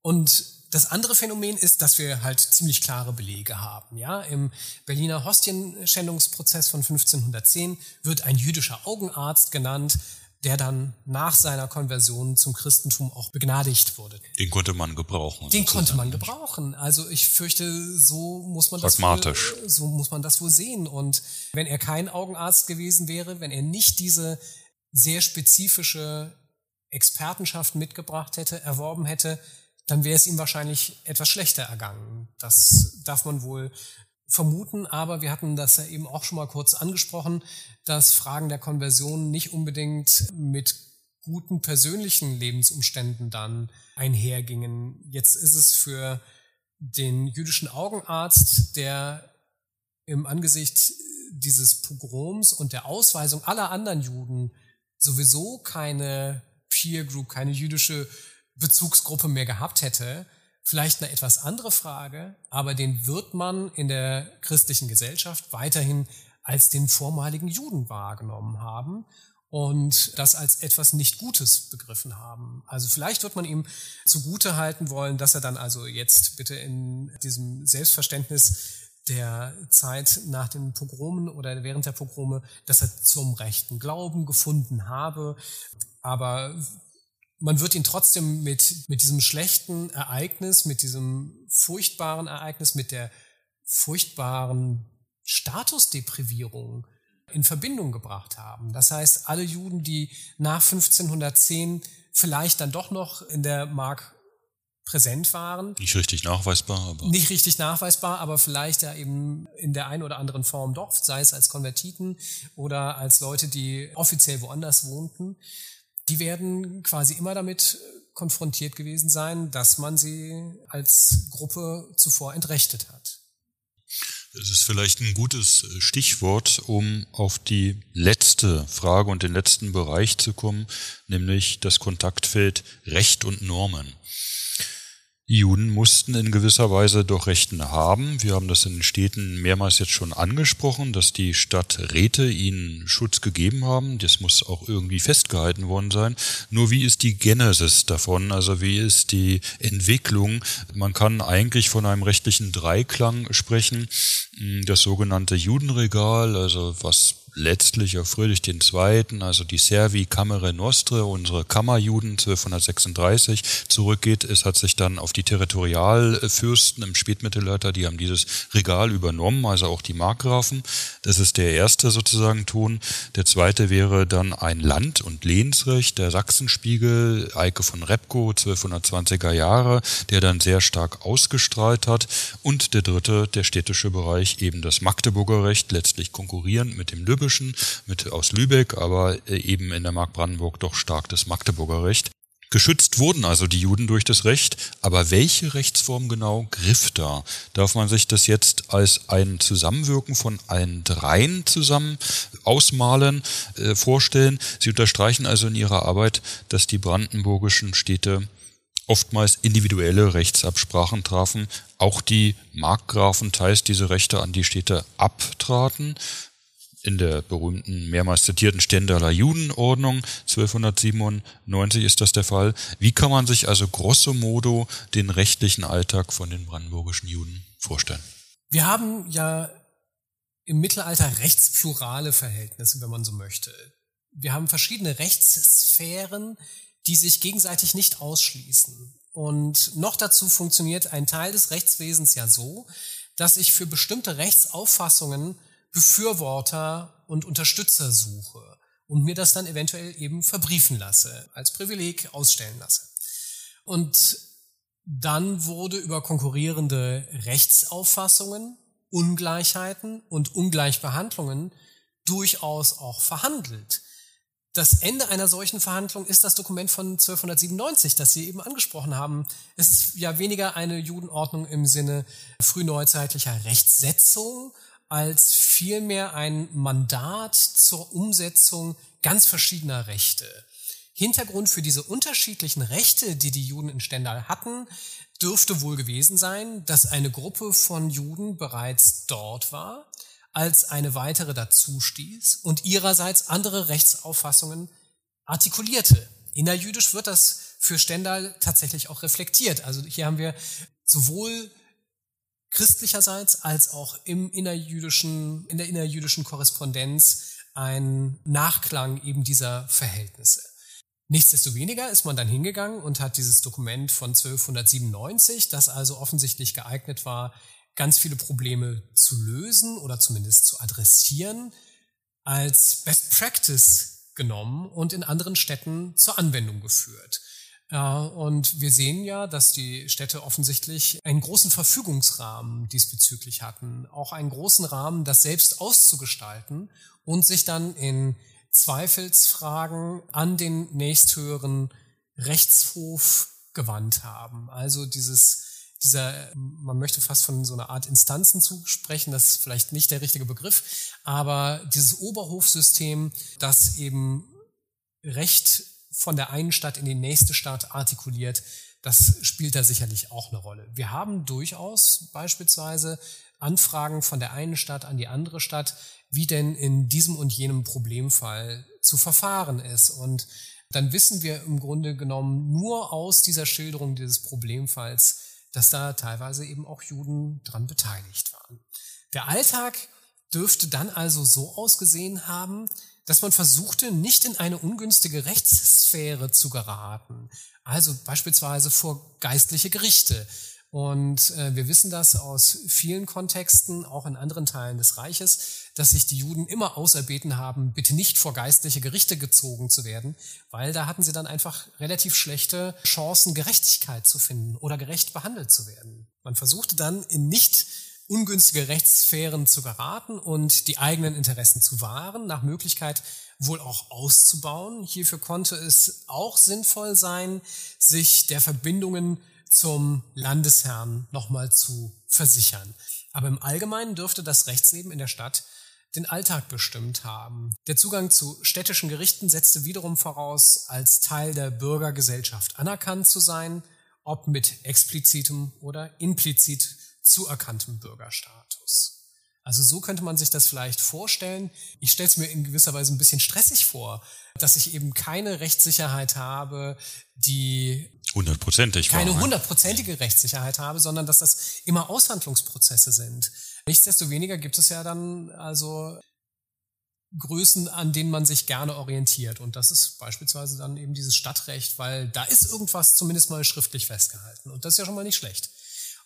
Und das andere Phänomen ist, dass wir halt ziemlich klare Belege haben. Ja, im Berliner Hostienschändungsprozess von 1510 wird ein jüdischer Augenarzt genannt, der dann nach seiner Konversion zum Christentum auch begnadigt wurde. Den konnte man gebrauchen. Den konnte man gebrauchen. Also ich fürchte, so muss man das Pragmatisch. Wohl, so muss man das wohl sehen. Und wenn er kein Augenarzt gewesen wäre, wenn er nicht diese sehr spezifische Expertenschaft mitgebracht hätte, erworben hätte, dann wäre es ihm wahrscheinlich etwas schlechter ergangen. Das darf man wohl vermuten, aber wir hatten das ja eben auch schon mal kurz angesprochen, dass Fragen der Konversion nicht unbedingt mit guten persönlichen Lebensumständen dann einhergingen. Jetzt ist es für den jüdischen Augenarzt, der im Angesicht dieses Pogroms und der Ausweisung aller anderen Juden sowieso keine Peer Group, keine jüdische Bezugsgruppe mehr gehabt hätte, vielleicht eine etwas andere Frage, aber den wird man in der christlichen Gesellschaft weiterhin als den vormaligen Juden wahrgenommen haben und das als etwas nicht Gutes begriffen haben. Also vielleicht wird man ihm zugute halten wollen, dass er dann also jetzt bitte in diesem Selbstverständnis der Zeit nach den Pogromen oder während der Pogrome, dass er zum rechten Glauben gefunden habe. Aber man wird ihn trotzdem mit, mit diesem schlechten Ereignis, mit diesem furchtbaren Ereignis, mit der furchtbaren Statusdeprivierung in Verbindung gebracht haben. Das heißt, alle Juden, die nach 1510 vielleicht dann doch noch in der Mark präsent waren. Nicht richtig nachweisbar, aber. Nicht richtig nachweisbar, aber vielleicht ja eben in der einen oder anderen Form doch, sei es als Konvertiten oder als Leute, die offiziell woanders wohnten die werden quasi immer damit konfrontiert gewesen sein, dass man sie als Gruppe zuvor entrechtet hat. Es ist vielleicht ein gutes Stichwort, um auf die letzte Frage und den letzten Bereich zu kommen, nämlich das Kontaktfeld Recht und Normen. Juden mussten in gewisser Weise doch Rechten haben. Wir haben das in den Städten mehrmals jetzt schon angesprochen, dass die Stadträte ihnen Schutz gegeben haben. Das muss auch irgendwie festgehalten worden sein. Nur wie ist die Genesis davon? Also wie ist die Entwicklung? Man kann eigentlich von einem rechtlichen Dreiklang sprechen. Das sogenannte Judenregal, also was letztlich auf Friedrich II., also die Servi Camere Nostre, unsere Kammerjuden 1236 zurückgeht. Es hat sich dann auf die Territorialfürsten im Spätmittelalter, die haben dieses Regal übernommen, also auch die Markgrafen. Das ist der erste sozusagen Ton. Der zweite wäre dann ein Land- und Lehnsrecht, der Sachsenspiegel, Eike von Repko, 1220er Jahre, der dann sehr stark ausgestrahlt hat. Und der dritte, der städtische Bereich, eben das Magdeburger Recht, letztlich konkurrierend mit dem Lübbischen, mit aus Lübeck, aber äh, eben in der Mark Brandenburg doch stark das Magdeburger Recht. Geschützt wurden also die Juden durch das Recht, aber welche Rechtsform genau griff da? Darf man sich das jetzt als ein Zusammenwirken von allen dreien zusammen ausmalen, äh, vorstellen? Sie unterstreichen also in Ihrer Arbeit, dass die brandenburgischen Städte oftmals individuelle Rechtsabsprachen trafen, auch die Markgrafen teils diese Rechte an die Städte abtraten in der berühmten, mehrmals zitierten Stendaler Judenordnung 1297 ist das der Fall. Wie kann man sich also grosso modo den rechtlichen Alltag von den brandenburgischen Juden vorstellen? Wir haben ja im Mittelalter rechtsplurale Verhältnisse, wenn man so möchte. Wir haben verschiedene Rechtssphären, die sich gegenseitig nicht ausschließen. Und noch dazu funktioniert ein Teil des Rechtswesens ja so, dass ich für bestimmte Rechtsauffassungen Befürworter und Unterstützer suche und mir das dann eventuell eben verbriefen lasse, als Privileg ausstellen lasse. Und dann wurde über konkurrierende Rechtsauffassungen, Ungleichheiten und Ungleichbehandlungen durchaus auch verhandelt. Das Ende einer solchen Verhandlung ist das Dokument von 1297, das Sie eben angesprochen haben. Es ist ja weniger eine Judenordnung im Sinne frühneuzeitlicher Rechtssetzung, als vielmehr ein Mandat zur Umsetzung ganz verschiedener Rechte. Hintergrund für diese unterschiedlichen Rechte, die die Juden in Stendal hatten, dürfte wohl gewesen sein, dass eine Gruppe von Juden bereits dort war, als eine weitere dazu stieß und ihrerseits andere Rechtsauffassungen artikulierte. Innerjüdisch wird das für Stendal tatsächlich auch reflektiert. Also hier haben wir sowohl christlicherseits als auch im innerjüdischen, in der innerjüdischen Korrespondenz ein Nachklang eben dieser Verhältnisse. Nichtsdestoweniger ist man dann hingegangen und hat dieses Dokument von 1297, das also offensichtlich geeignet war, ganz viele Probleme zu lösen oder zumindest zu adressieren, als Best Practice genommen und in anderen Städten zur Anwendung geführt. Und wir sehen ja, dass die Städte offensichtlich einen großen Verfügungsrahmen diesbezüglich hatten, auch einen großen Rahmen, das selbst auszugestalten und sich dann in Zweifelsfragen an den nächsthöheren Rechtshof gewandt haben. Also dieses dieser, man möchte fast von so einer Art Instanzen sprechen, das ist vielleicht nicht der richtige Begriff, aber dieses Oberhofsystem, das eben Recht von der einen Stadt in die nächste Stadt artikuliert, das spielt da sicherlich auch eine Rolle. Wir haben durchaus beispielsweise Anfragen von der einen Stadt an die andere Stadt, wie denn in diesem und jenem Problemfall zu verfahren ist. Und dann wissen wir im Grunde genommen nur aus dieser Schilderung dieses Problemfalls, dass da teilweise eben auch Juden dran beteiligt waren. Der Alltag dürfte dann also so ausgesehen haben, dass man versuchte, nicht in eine ungünstige Rechtssphäre zu geraten. Also beispielsweise vor geistliche Gerichte. Und äh, wir wissen das aus vielen Kontexten, auch in anderen Teilen des Reiches, dass sich die Juden immer auserbeten haben, bitte nicht vor geistliche Gerichte gezogen zu werden, weil da hatten sie dann einfach relativ schlechte Chancen, Gerechtigkeit zu finden oder gerecht behandelt zu werden. Man versuchte dann in nicht ungünstige Rechtssphären zu geraten und die eigenen Interessen zu wahren, nach Möglichkeit wohl auch auszubauen. Hierfür konnte es auch sinnvoll sein, sich der Verbindungen zum Landesherrn nochmal zu versichern. Aber im Allgemeinen dürfte das Rechtsleben in der Stadt den Alltag bestimmt haben. Der Zugang zu städtischen Gerichten setzte wiederum voraus, als Teil der Bürgergesellschaft anerkannt zu sein, ob mit explizitem oder implizit zuerkanntem Bürgerstatus. Also so könnte man sich das vielleicht vorstellen. Ich stelle es mir in gewisser Weise ein bisschen stressig vor, dass ich eben keine Rechtssicherheit habe, die hundertprozentig keine hundertprozentige Rechtssicherheit habe, sondern dass das immer Aushandlungsprozesse sind. Nichtsdestoweniger gibt es ja dann also Größen, an denen man sich gerne orientiert. Und das ist beispielsweise dann eben dieses Stadtrecht, weil da ist irgendwas zumindest mal schriftlich festgehalten. Und das ist ja schon mal nicht schlecht.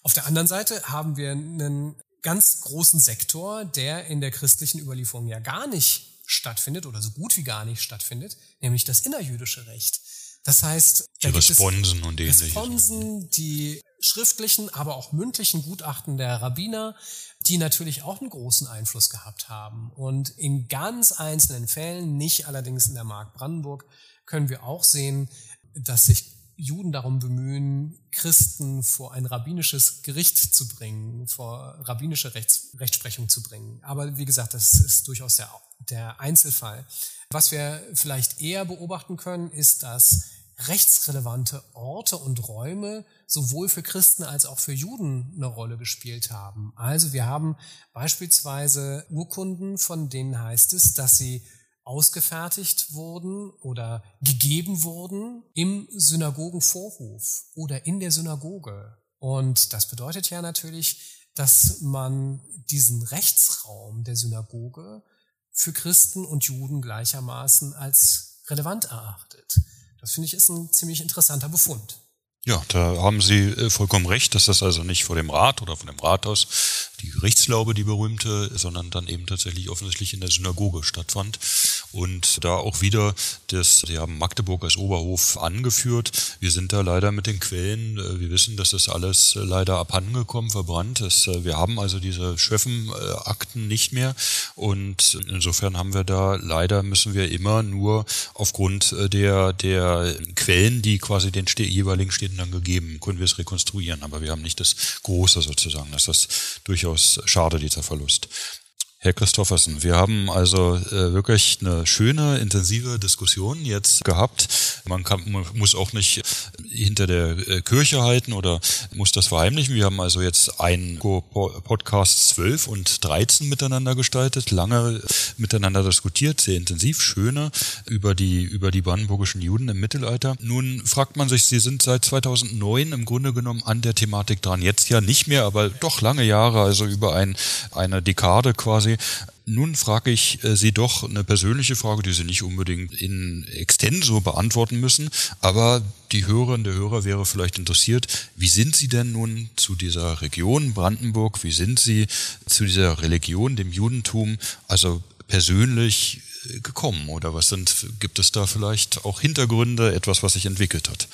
Auf der anderen Seite haben wir einen ganz großen Sektor, der in der christlichen Überlieferung ja gar nicht stattfindet oder so gut wie gar nicht stattfindet, nämlich das innerjüdische Recht. Das heißt, die Responsen und ähnliches. Responsen, die schriftlichen, aber auch mündlichen Gutachten der Rabbiner, die natürlich auch einen großen Einfluss gehabt haben. Und in ganz einzelnen Fällen, nicht allerdings in der Mark Brandenburg, können wir auch sehen, dass sich Juden darum bemühen, Christen vor ein rabbinisches Gericht zu bringen, vor rabbinische Rechts, Rechtsprechung zu bringen. Aber wie gesagt, das ist durchaus der, der Einzelfall. Was wir vielleicht eher beobachten können, ist, dass rechtsrelevante Orte und Räume sowohl für Christen als auch für Juden eine Rolle gespielt haben. Also wir haben beispielsweise Urkunden, von denen heißt es, dass sie ausgefertigt wurden oder gegeben wurden im Synagogenvorhof oder in der Synagoge. Und das bedeutet ja natürlich, dass man diesen Rechtsraum der Synagoge für Christen und Juden gleichermaßen als relevant erachtet. Das finde ich ist ein ziemlich interessanter Befund. Ja, da haben Sie äh, vollkommen recht, dass das also nicht vor dem Rat oder von dem Rathaus die Gerichtslaube, die berühmte, sondern dann eben tatsächlich offensichtlich in der Synagoge stattfand. Und da auch wieder, das, Sie haben Magdeburg als Oberhof angeführt. Wir sind da leider mit den Quellen, äh, wir wissen, dass das alles äh, leider abhandengekommen, verbrannt ist. Äh, wir haben also diese Schöffen-Akten nicht mehr. Und insofern haben wir da leider müssen wir immer nur aufgrund der, der Quellen, die quasi den jeweiligen Städten dann gegeben, können wir es rekonstruieren. Aber wir haben nicht das Große sozusagen. Das ist durchaus durchaus schade, dieser Verlust. Herr Christoffersen, wir haben also äh, wirklich eine schöne, intensive Diskussion jetzt gehabt. Man, kann, man muss auch nicht hinter der äh, Kirche halten oder muss das verheimlichen. Wir haben also jetzt ein Podcast 12 und 13 miteinander gestaltet, lange miteinander diskutiert, sehr intensiv, schöne über die, über die brandenburgischen Juden im Mittelalter. Nun fragt man sich, Sie sind seit 2009 im Grunde genommen an der Thematik dran. Jetzt ja nicht mehr, aber doch lange Jahre, also über ein, eine Dekade quasi quasi. Nun frage ich äh, Sie doch eine persönliche Frage, die Sie nicht unbedingt in extenso beantworten müssen, aber die Hörerin, der Hörer wäre vielleicht interessiert, wie sind Sie denn nun zu dieser Region Brandenburg, wie sind Sie zu dieser Religion, dem Judentum, also persönlich äh, gekommen oder was sind, gibt es da vielleicht auch Hintergründe, etwas, was sich entwickelt hat?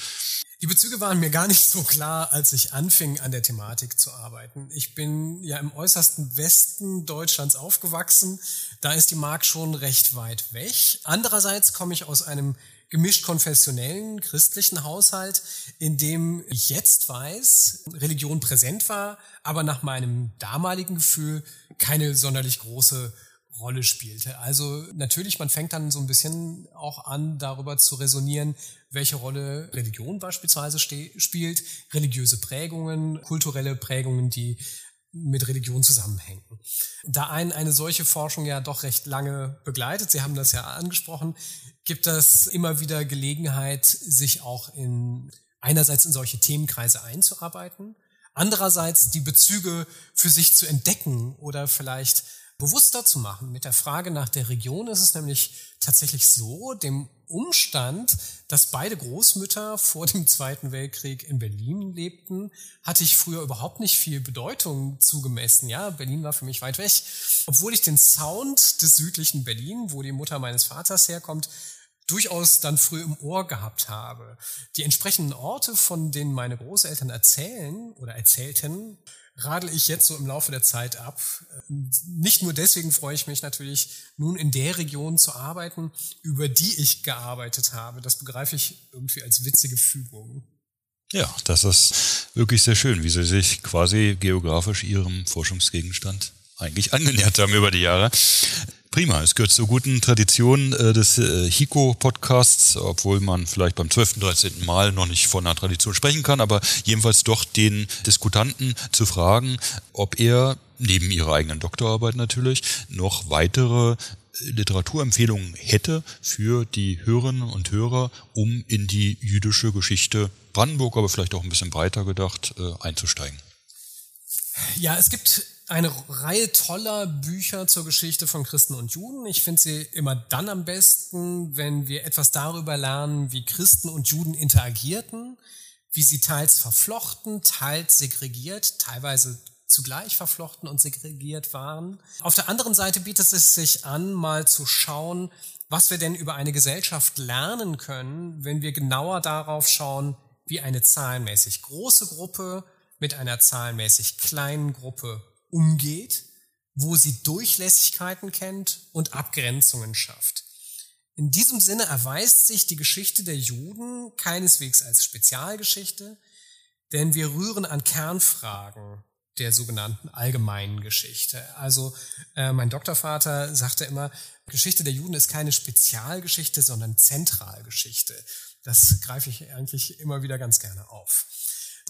Die Bezüge waren mir gar nicht so klar, als ich anfing, an der Thematik zu arbeiten. Ich bin ja im äußersten Westen Deutschlands aufgewachsen. Da ist die Mark schon recht weit weg. Andererseits komme ich aus einem gemischt konfessionellen christlichen Haushalt, in dem ich jetzt weiß, Religion präsent war, aber nach meinem damaligen Gefühl keine sonderlich große Rolle spielte. Also natürlich, man fängt dann so ein bisschen auch an, darüber zu resonieren, welche Rolle Religion beispielsweise spielt, religiöse Prägungen, kulturelle Prägungen, die mit Religion zusammenhängen. Da einen eine solche Forschung ja doch recht lange begleitet, Sie haben das ja angesprochen, gibt es immer wieder Gelegenheit, sich auch in einerseits in solche Themenkreise einzuarbeiten, andererseits die Bezüge für sich zu entdecken oder vielleicht bewusster zu machen. Mit der Frage nach der Region ist es nämlich tatsächlich so, dem Umstand, dass beide Großmütter vor dem Zweiten Weltkrieg in Berlin lebten, hatte ich früher überhaupt nicht viel Bedeutung zugemessen. Ja, Berlin war für mich weit weg. Obwohl ich den Sound des südlichen Berlin, wo die Mutter meines Vaters herkommt, durchaus dann früh im Ohr gehabt habe. Die entsprechenden Orte, von denen meine Großeltern erzählen oder erzählten, radel ich jetzt so im Laufe der Zeit ab. Nicht nur deswegen freue ich mich natürlich, nun in der Region zu arbeiten, über die ich gearbeitet habe. Das begreife ich irgendwie als witzige Fügung. Ja, das ist wirklich sehr schön, wie Sie sich quasi geografisch Ihrem Forschungsgegenstand eigentlich angenähert haben über die Jahre. Prima, es gehört zur guten Tradition äh, des äh, HICO-Podcasts, obwohl man vielleicht beim 12., 13. Mal noch nicht von einer Tradition sprechen kann, aber jedenfalls doch den Diskutanten zu fragen, ob er neben ihrer eigenen Doktorarbeit natürlich noch weitere äh, Literaturempfehlungen hätte für die Hörerinnen und Hörer, um in die jüdische Geschichte Brandenburg, aber vielleicht auch ein bisschen breiter gedacht, äh, einzusteigen. Ja, es gibt eine Reihe toller Bücher zur Geschichte von Christen und Juden. Ich finde sie immer dann am besten, wenn wir etwas darüber lernen, wie Christen und Juden interagierten, wie sie teils verflochten, teils segregiert, teilweise zugleich verflochten und segregiert waren. Auf der anderen Seite bietet es sich an, mal zu schauen, was wir denn über eine Gesellschaft lernen können, wenn wir genauer darauf schauen, wie eine zahlenmäßig große Gruppe mit einer zahlenmäßig kleinen Gruppe umgeht, wo sie Durchlässigkeiten kennt und Abgrenzungen schafft. In diesem Sinne erweist sich die Geschichte der Juden keineswegs als Spezialgeschichte, denn wir rühren an Kernfragen der sogenannten allgemeinen Geschichte. Also äh, mein Doktorvater sagte immer, Geschichte der Juden ist keine Spezialgeschichte, sondern Zentralgeschichte. Das greife ich eigentlich immer wieder ganz gerne auf.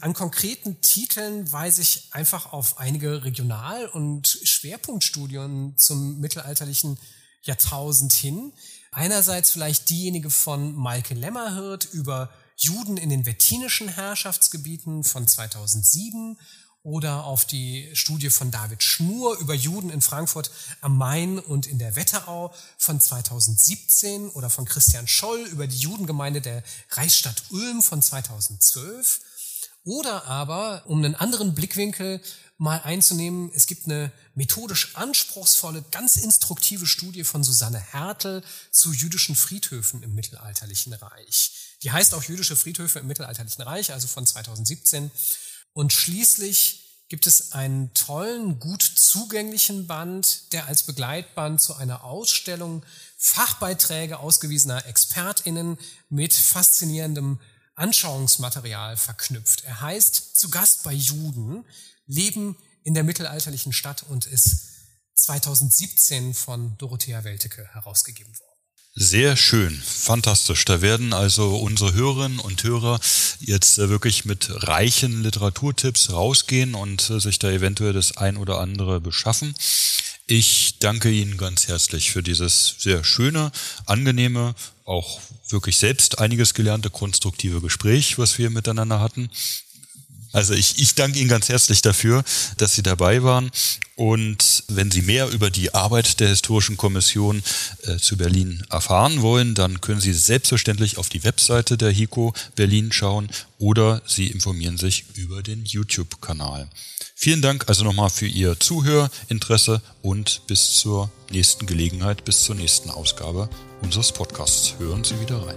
An konkreten Titeln weise ich einfach auf einige Regional- und Schwerpunktstudien zum mittelalterlichen Jahrtausend hin. Einerseits vielleicht diejenige von Maike Lämmerhirt über Juden in den wettinischen Herrschaftsgebieten von 2007 oder auf die Studie von David Schnur über Juden in Frankfurt am Main und in der Wetterau von 2017 oder von Christian Scholl über die Judengemeinde der Reichsstadt Ulm von 2012 oder aber, um einen anderen Blickwinkel mal einzunehmen, es gibt eine methodisch anspruchsvolle, ganz instruktive Studie von Susanne Hertel zu jüdischen Friedhöfen im mittelalterlichen Reich. Die heißt auch Jüdische Friedhöfe im mittelalterlichen Reich, also von 2017. Und schließlich gibt es einen tollen, gut zugänglichen Band, der als Begleitband zu einer Ausstellung Fachbeiträge ausgewiesener ExpertInnen mit faszinierendem Anschauungsmaterial verknüpft. Er heißt Zu Gast bei Juden, Leben in der mittelalterlichen Stadt und ist 2017 von Dorothea Weltecke herausgegeben worden. Sehr schön, fantastisch. Da werden also unsere Hörerinnen und Hörer jetzt äh, wirklich mit reichen Literaturtipps rausgehen und äh, sich da eventuell das ein oder andere beschaffen. Ich danke Ihnen ganz herzlich für dieses sehr schöne, angenehme, auch wirklich selbst einiges gelernte, konstruktive Gespräch, was wir miteinander hatten. Also ich, ich danke Ihnen ganz herzlich dafür, dass Sie dabei waren. Und wenn Sie mehr über die Arbeit der Historischen Kommission äh, zu Berlin erfahren wollen, dann können Sie selbstverständlich auf die Webseite der HICO Berlin schauen oder Sie informieren sich über den YouTube-Kanal. Vielen Dank also nochmal für Ihr Zuhörinteresse und bis zur nächsten Gelegenheit, bis zur nächsten Ausgabe unseres Podcasts. Hören Sie wieder rein.